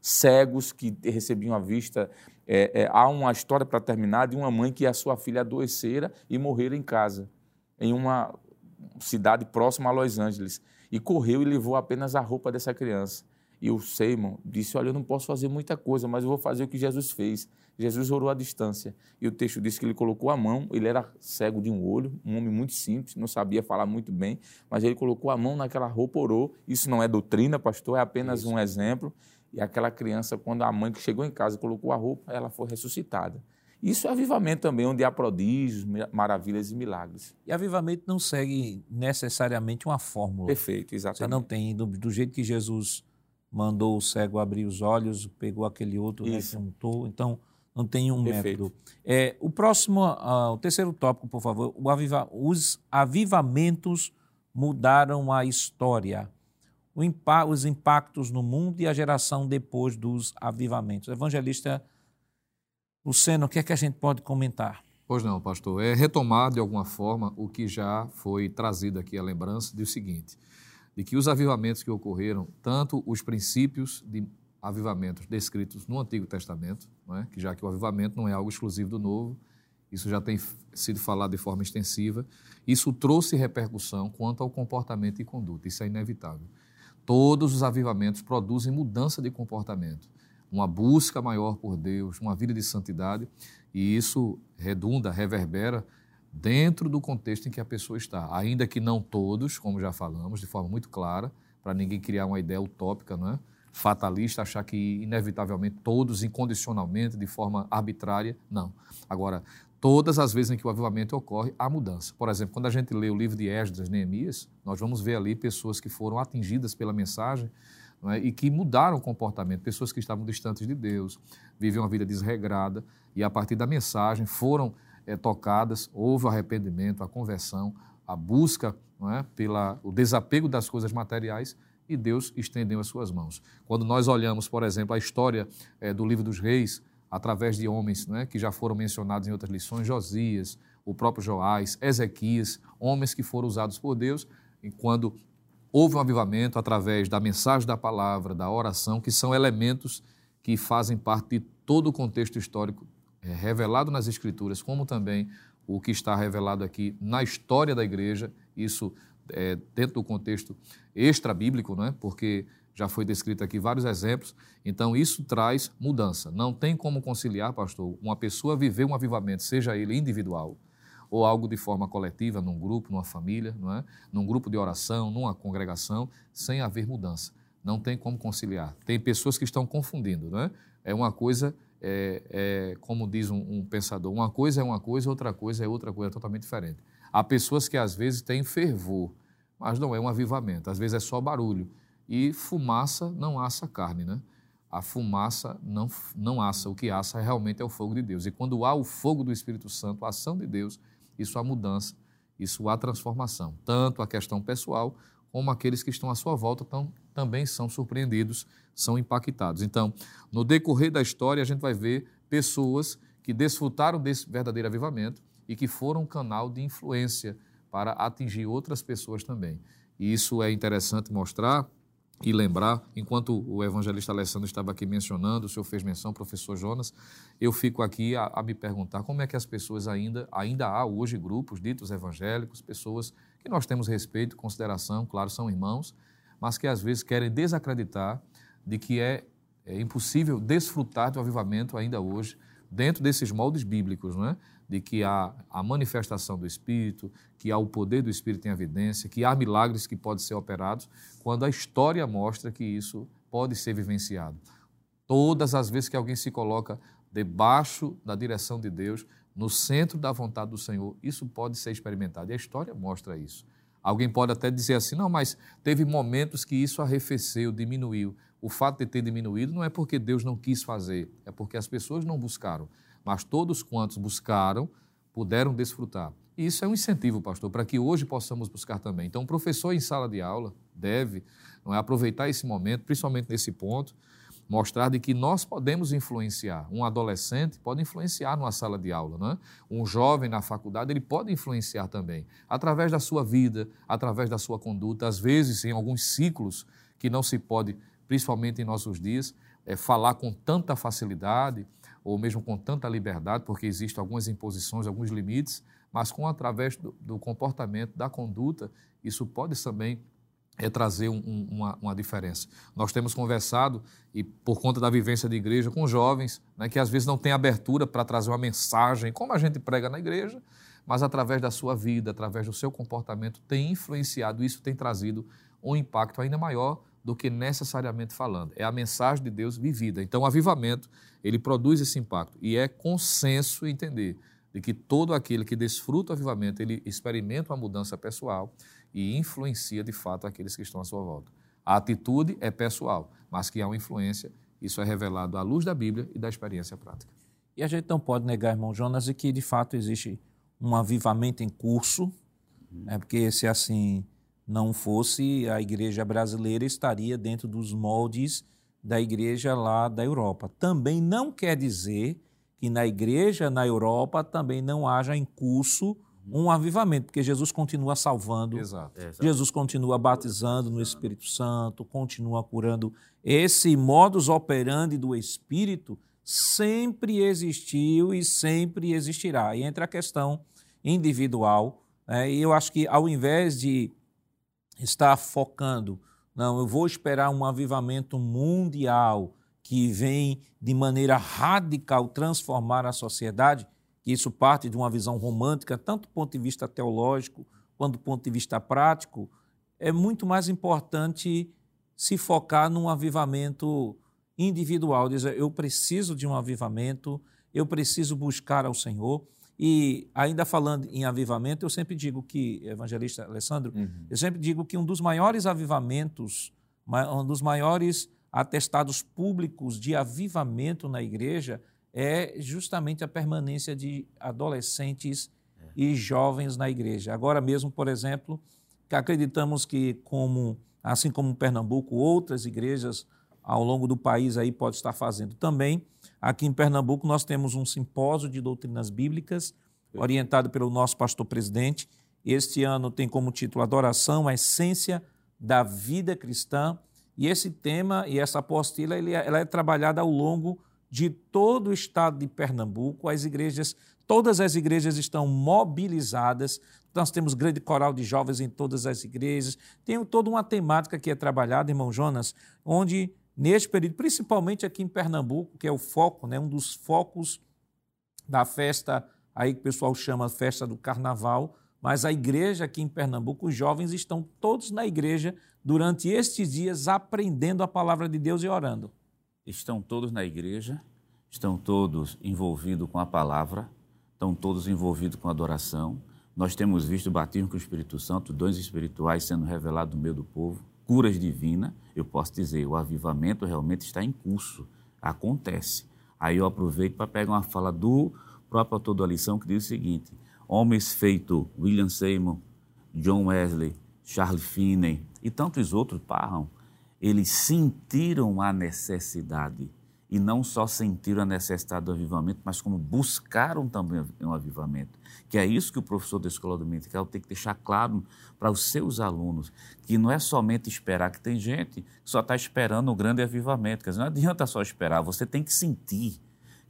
cegos que recebiam a vista. É, é, há uma história para terminar de uma mãe que a sua filha adoecera e morrera em casa, em uma cidade próxima a Los Angeles e correu e levou apenas a roupa dessa criança. E o Seymour disse: Olha, eu não posso fazer muita coisa, mas eu vou fazer o que Jesus fez. Jesus orou à distância. E o texto diz que ele colocou a mão, ele era cego de um olho, um homem muito simples, não sabia falar muito bem, mas ele colocou a mão naquela roupa, orou. Isso não é doutrina, pastor, é apenas Isso. um exemplo. E aquela criança, quando a mãe que chegou em casa colocou a roupa, ela foi ressuscitada. Isso é avivamento também, onde há prodígios, maravilhas e milagres. E avivamento não segue necessariamente uma fórmula. Perfeito, exatamente. Você não tem, do, do jeito que Jesus mandou o cego abrir os olhos, pegou aquele outro, né, juntou. Então, não tem um Perfeito. método. É, o próximo, uh, o terceiro tópico, por favor. Aviva, os avivamentos mudaram a história. Impa, os impactos no mundo e a geração depois dos avivamentos. O evangelista Luceno, o que é que a gente pode comentar? Pois não, pastor. É retomar de alguma forma o que já foi trazido aqui a lembrança de o seguinte, de que os avivamentos que ocorreram, tanto os princípios de avivamentos descritos no Antigo Testamento, é? que já que o avivamento não é algo exclusivo do Novo, isso já tem sido falado de forma extensiva, isso trouxe repercussão quanto ao comportamento e conduta, isso é inevitável. Todos os avivamentos produzem mudança de comportamento uma busca maior por Deus, uma vida de santidade, e isso redunda, reverbera dentro do contexto em que a pessoa está. Ainda que não todos, como já falamos, de forma muito clara, para ninguém criar uma ideia utópica, não é? fatalista, achar que inevitavelmente todos, incondicionalmente, de forma arbitrária, não. Agora, todas as vezes em que o avivamento ocorre, há mudança. Por exemplo, quando a gente lê o livro de Esdras, Neemias, nós vamos ver ali pessoas que foram atingidas pela mensagem é? e que mudaram o comportamento. Pessoas que estavam distantes de Deus, vivem uma vida desregrada e, a partir da mensagem, foram é, tocadas, houve o arrependimento, a conversão, a busca é? pela, o desapego das coisas materiais e Deus estendeu as suas mãos. Quando nós olhamos, por exemplo, a história é, do livro dos reis, através de homens né, que já foram mencionados em outras lições, Josias, o próprio Joás, Ezequias, homens que foram usados por Deus, e quando houve um avivamento através da mensagem da palavra, da oração, que são elementos que fazem parte de todo o contexto histórico é, revelado nas Escrituras, como também o que está revelado aqui na história da igreja, isso é, dentro do contexto extra-bíblico, não é? porque já foi descrito aqui vários exemplos, então isso traz mudança. Não tem como conciliar, pastor, uma pessoa viver um avivamento, seja ele individual, ou algo de forma coletiva, num grupo, numa família, não é? num grupo de oração, numa congregação, sem haver mudança. Não tem como conciliar. Tem pessoas que estão confundindo. Não é? é uma coisa, é, é, como diz um, um, pensador, uma coisa é uma coisa, outra coisa é outra coisa totalmente diferente. Há pessoas que às vezes têm fervor, mas não é um avivamento, às vezes é só barulho. E fumaça não assa carne, né? A fumaça não, não assa, o que assa realmente é o fogo de Deus. E quando há o fogo do Espírito Santo, a ação de Deus, isso há mudança, isso há transformação. Tanto a questão pessoal, como aqueles que estão à sua volta tão, também são surpreendidos, são impactados. Então, no decorrer da história, a gente vai ver pessoas que desfrutaram desse verdadeiro avivamento e que foram um canal de influência para atingir outras pessoas também. E isso é interessante mostrar e lembrar, enquanto o evangelista Alessandro estava aqui mencionando, o senhor fez menção, professor Jonas, eu fico aqui a, a, me perguntar como é que as pessoas ainda, ainda há hoje grupos ditos evangélicos, pessoas que nós temos respeito, consideração, claro, são irmãos, mas que às vezes querem desacreditar de que é, é impossível desfrutar do avivamento ainda hoje, dentro desses moldes bíblicos, não é? De que há a manifestação do Espírito, que há o poder do Espírito em evidência, que há milagres que podem ser operados, quando a história mostra que isso pode ser vivenciado. Todas as vezes que alguém se coloca debaixo da direção de Deus, no centro da vontade do Senhor, isso pode ser experimentado. E a história mostra isso. Alguém pode até dizer assim, não, mas teve momentos que isso arrefeceu, diminuiu. O fato de ter diminuído não é porque Deus não quis fazer, é porque as pessoas não buscaram mas todos quantos buscaram puderam desfrutar. E isso é um incentivo, pastor, para que hoje possamos buscar também. Então, o professor em sala de aula deve é, aproveitar esse momento, principalmente nesse ponto, mostrar de que nós podemos influenciar. Um adolescente pode influenciar numa sala de aula, não é? Um jovem na faculdade, ele pode influenciar também, através da sua vida, através da sua conduta, às vezes em alguns ciclos que não se pode, principalmente em nossos dias, é, falar com tanta facilidade, ou mesmo com tanta liberdade, porque existem algumas imposições, alguns limites, mas com através do, do comportamento, da conduta, isso pode também é trazer um, um, uma, uma, diferença. Nós temos conversado, e por conta da vivência de igreja, com jovens né, que às vezes não têm abertura para trazer uma mensagem, como a gente prega na igreja, mas através da sua vida, através do seu comportamento, tem influenciado, isso tem trazido um impacto ainda maior do que necessariamente falando. É a mensagem de Deus vivida. Então, o avivamento, ele produz esse impacto. E é consenso entender de que todo aquele que desfruta o avivamento, ele experimenta uma mudança pessoal e influencia, de fato, aqueles que estão à sua volta. A atitude é pessoal, mas que há uma influência, isso é revelado à luz da Bíblia e da experiência prática. E a gente não pode negar, irmão Jonas, de que, de fato, existe um avivamento em curso, né? porque se assim não fosse, a igreja brasileira estaria dentro dos moldes da igreja lá da Europa. Também não quer dizer que na igreja na Europa também não haja em curso um avivamento, porque Jesus continua salvando, Exato. Jesus continua batizando no Espírito Santo, continua curando. Esse modus operandi do Espírito sempre existiu e sempre existirá. E entra a questão individual, né? e eu acho que ao invés de está focando, não, eu vou esperar um avivamento mundial que vem de maneira radical transformar a sociedade, que isso parte de uma visão romântica, tanto do ponto de vista teológico quanto do ponto de vista prático, é muito mais importante se focar num avivamento individual, dizer, eu preciso de um avivamento, eu preciso buscar ao Senhor. E ainda falando em avivamento, eu sempre digo que, evangelista Alessandro, uhum. eu sempre digo que um dos maiores avivamentos, um dos maiores atestados públicos de avivamento na igreja é justamente a permanência de adolescentes é. e jovens na igreja. Agora mesmo, por exemplo, que acreditamos que como assim como Pernambuco, outras igrejas ao longo do país aí pode estar fazendo também. Aqui em Pernambuco nós temos um simpósio de doutrinas bíblicas orientado pelo nosso pastor presidente. Este ano tem como título Adoração, a essência da vida cristã. E esse tema e essa apostila é, ela é trabalhada ao longo de todo o estado de Pernambuco. As igrejas, todas as igrejas estão mobilizadas. Nós temos grande coral de jovens em todas as igrejas. Tem toda uma temática que é trabalhada, irmão Jonas, onde neste período, principalmente aqui em Pernambuco, que é o foco, né, um dos focos da festa aí que o pessoal chama festa do carnaval, mas a igreja aqui em Pernambuco, os jovens estão todos na igreja durante estes dias aprendendo a palavra de Deus e orando. Estão todos na igreja, estão todos envolvidos com a palavra, estão todos envolvidos com a adoração. Nós temos visto o batismo com o Espírito Santo, dons espirituais sendo revelados no meio do povo, curas divinas. Eu posso dizer, o avivamento realmente está em curso, acontece. Aí eu aproveito para pegar uma fala do próprio autor da lição que diz o seguinte: homens feito William Seymour, John Wesley, Charles Finney e tantos outros, Parham, eles sentiram a necessidade e não só sentiram a necessidade do avivamento, mas como buscaram também um avivamento. Que é isso que o professor da escola dominical tem que deixar claro para os seus alunos, que não é somente esperar, que tem gente que só está esperando o grande avivamento. Quer dizer, não adianta só esperar, você tem que sentir.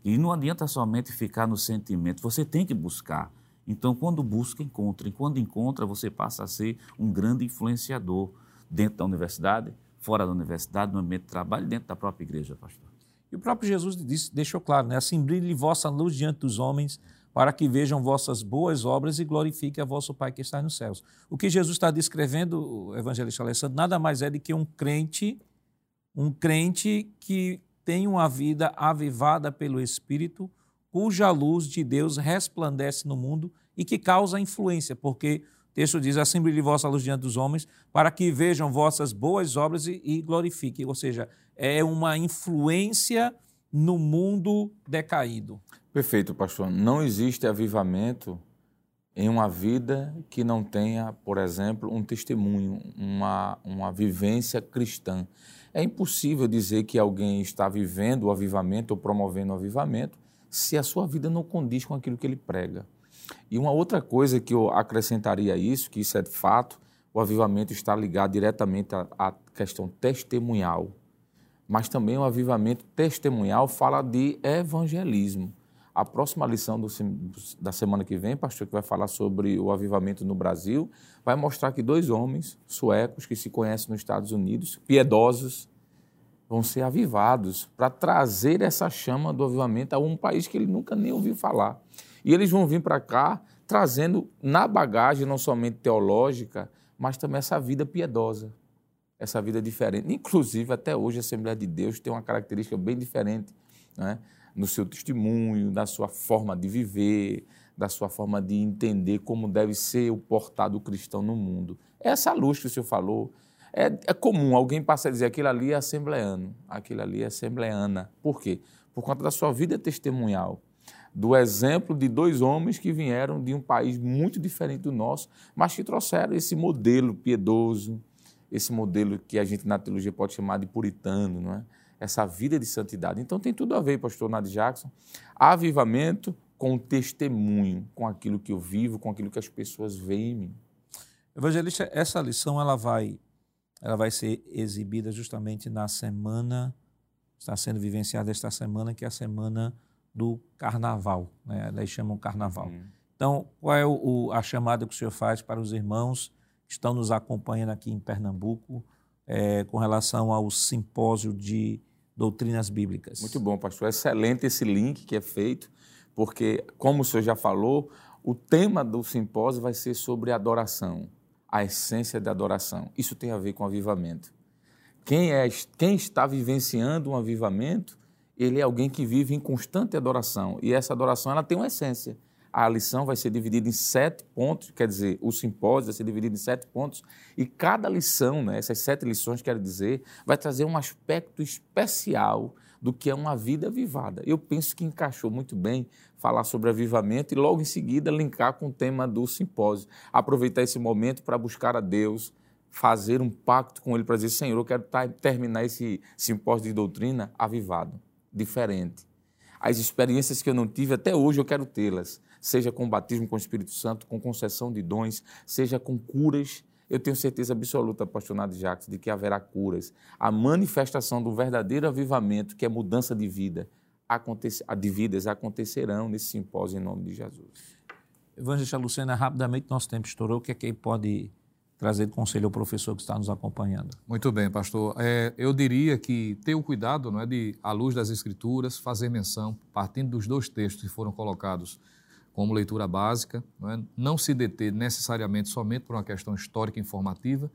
E não adianta somente ficar no sentimento, você tem que buscar. Então, quando busca, encontra. E quando encontra, você passa a ser um grande influenciador dentro da universidade, fora da universidade, no ambiente de trabalho, dentro da própria igreja, pastor. E o próprio Jesus disse, deixou claro, né? Assim brilhe vossa luz diante dos homens, para que vejam vossas boas obras e glorifiquem a vosso Pai que está nos céus. O que Jesus está descrevendo, o evangelista Alessandro, nada mais é do que um crente, um crente que tem uma vida avivada pelo Espírito, cuja luz de Deus resplandece no mundo e que causa influência, porque o texto diz: assim brilhe vossa luz diante dos homens, para que vejam vossas boas obras e, e. Ou seja, é uma influência no mundo decaído. Perfeito, pastor. Não existe avivamento em uma vida que não tenha, por exemplo, um testemunho, uma, uma vivência cristã. É impossível dizer que alguém está vivendo o avivamento ou promovendo o avivamento se a sua vida não condiz com aquilo que ele prega. E uma outra coisa que eu acrescentaria a isso, que isso é de fato, o avivamento está ligado diretamente à, à questão testemunhal. Mas também o avivamento testemunhal fala de evangelismo. A próxima lição do, da semana que vem, pastor, que vai falar sobre o avivamento no Brasil, vai mostrar que dois homens suecos que se conhecem nos Estados Unidos, piedosos, vão ser avivados para trazer essa chama do avivamento a um país que ele nunca nem ouviu falar. E eles vão vir para cá trazendo na bagagem não somente teológica, mas também essa vida piedosa, essa vida diferente. Inclusive, até hoje, a Assembleia de Deus tem uma característica bem diferente. Né? no seu testemunho, da sua forma de viver, da sua forma de entender como deve ser o portado cristão no mundo. É essa luz que o senhor falou. É, é comum alguém passar a dizer aquilo ali é assembleano, aquilo ali é assembleana. Por quê? Por conta da sua vida testemunhal, do exemplo de dois homens que vieram de um país muito diferente do nosso, mas que trouxeram esse modelo piedoso, esse modelo que a gente na teologia pode chamar de puritano, não é? essa vida de santidade. Então tem tudo a ver, pastor Nath Jackson, avivamento com testemunho, com aquilo que eu vivo, com aquilo que as pessoas veem em mim. Evangelista, essa lição ela vai, ela vai ser exibida justamente na semana, está sendo vivenciada esta semana, que é a semana do carnaval, né? elas chamam carnaval. Hum. Então, qual é o, a chamada que o senhor faz para os irmãos estão nos acompanhando aqui em Pernambuco é, com relação ao simpósio de doutrinas bíblicas. Muito bom, pastor. Excelente esse link que é feito, porque, como o senhor já falou, o tema do simpósio vai ser sobre adoração, a essência da adoração. Isso tem a ver com avivamento. Quem, é, quem está vivenciando um avivamento, ele é alguém que vive em constante adoração. E essa adoração ela tem uma essência a lição vai ser dividida em sete pontos, quer dizer, o simpósio vai ser dividido em sete pontos, e cada lição, né, essas sete lições, quero dizer, vai trazer um aspecto especial do que é uma vida avivada. Eu penso que encaixou muito bem falar sobre avivamento e logo em seguida linkar com o tema do simpósio. Aproveitar esse momento para buscar a Deus, fazer um pacto com ele para dizer: Senhor, eu quero terminar esse simpósio de doutrina avivado, diferente. As experiências que eu não tive até hoje eu quero tê-las, seja com batismo com o Espírito Santo, com concessão de dons, seja com curas. Eu tenho certeza absoluta, apaixonado Jacques, de que haverá curas. A manifestação do verdadeiro avivamento, que é mudança de vida, de vidas, acontecerão nesse simpósio em nome de Jesus. Evangelista Lucena, rapidamente nosso tempo estourou. O que é que pode trazer de conselho ao professor que está nos acompanhando? Muito bem, pastor. É, eu diria que ter o cuidado, não é, de, à luz das Escrituras, fazer menção, partindo dos dois textos que foram colocados como leitura básica, não, é, não se deter necessariamente somente por uma questão histórica informativa,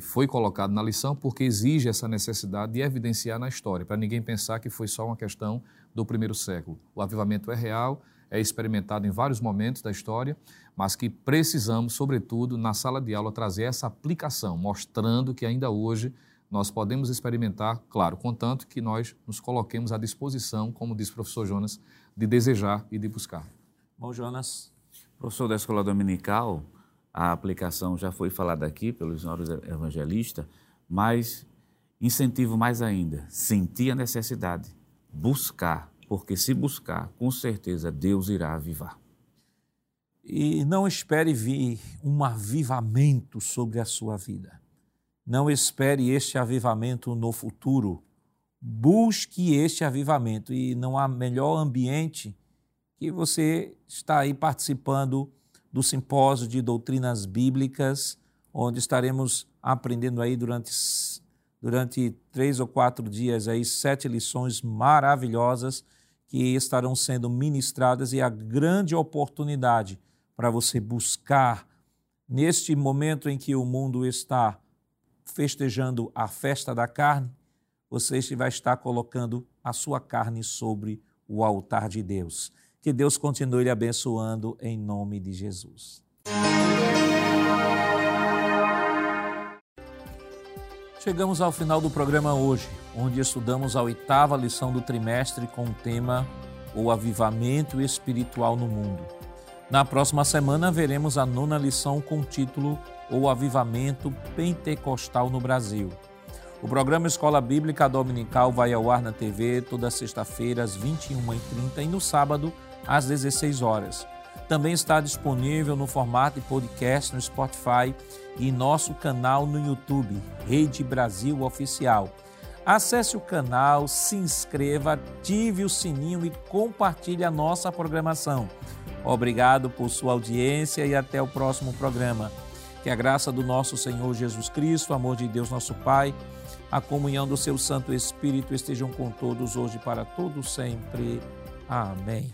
foi colocado na lição porque exige essa necessidade de evidenciar na história, para ninguém pensar que foi só uma questão do primeiro século. O avivamento é real, é experimentado em vários momentos da história, mas que precisamos, sobretudo, na sala de aula, trazer essa aplicação, mostrando que ainda hoje nós podemos experimentar, claro, contanto que nós nos coloquemos à disposição, como diz o professor Jonas, de desejar e de buscar. Bom, Jonas. Professor da Escola Dominical, a aplicação já foi falada aqui pelos senhores evangelistas, mas incentivo mais ainda, sentir a necessidade, buscar porque se buscar, com certeza Deus irá avivar. E não espere vir um avivamento sobre a sua vida. Não espere este avivamento no futuro. Busque este avivamento e não há melhor ambiente que você está aí participando do simpósio de doutrinas bíblicas, onde estaremos aprendendo aí durante durante três ou quatro dias aí sete lições maravilhosas que estarão sendo ministradas e a grande oportunidade para você buscar, neste momento em que o mundo está festejando a festa da carne, você vai estar colocando a sua carne sobre o altar de Deus. Que Deus continue lhe abençoando em nome de Jesus. Chegamos ao final do programa hoje, onde estudamos a oitava lição do trimestre com o tema O Avivamento Espiritual no Mundo. Na próxima semana veremos a nona lição com o título O Avivamento Pentecostal no Brasil. O programa Escola Bíblica Dominical vai ao ar na TV toda sexta-feira às 21h30 e no sábado às 16 horas. Também está disponível no formato de podcast no Spotify e nosso canal no YouTube, Rede Brasil Oficial. Acesse o canal, se inscreva, ative o sininho e compartilhe a nossa programação. Obrigado por sua audiência e até o próximo programa. Que a graça do nosso Senhor Jesus Cristo, o amor de Deus nosso Pai, a comunhão do seu Santo Espírito estejam com todos hoje para todos sempre. Amém.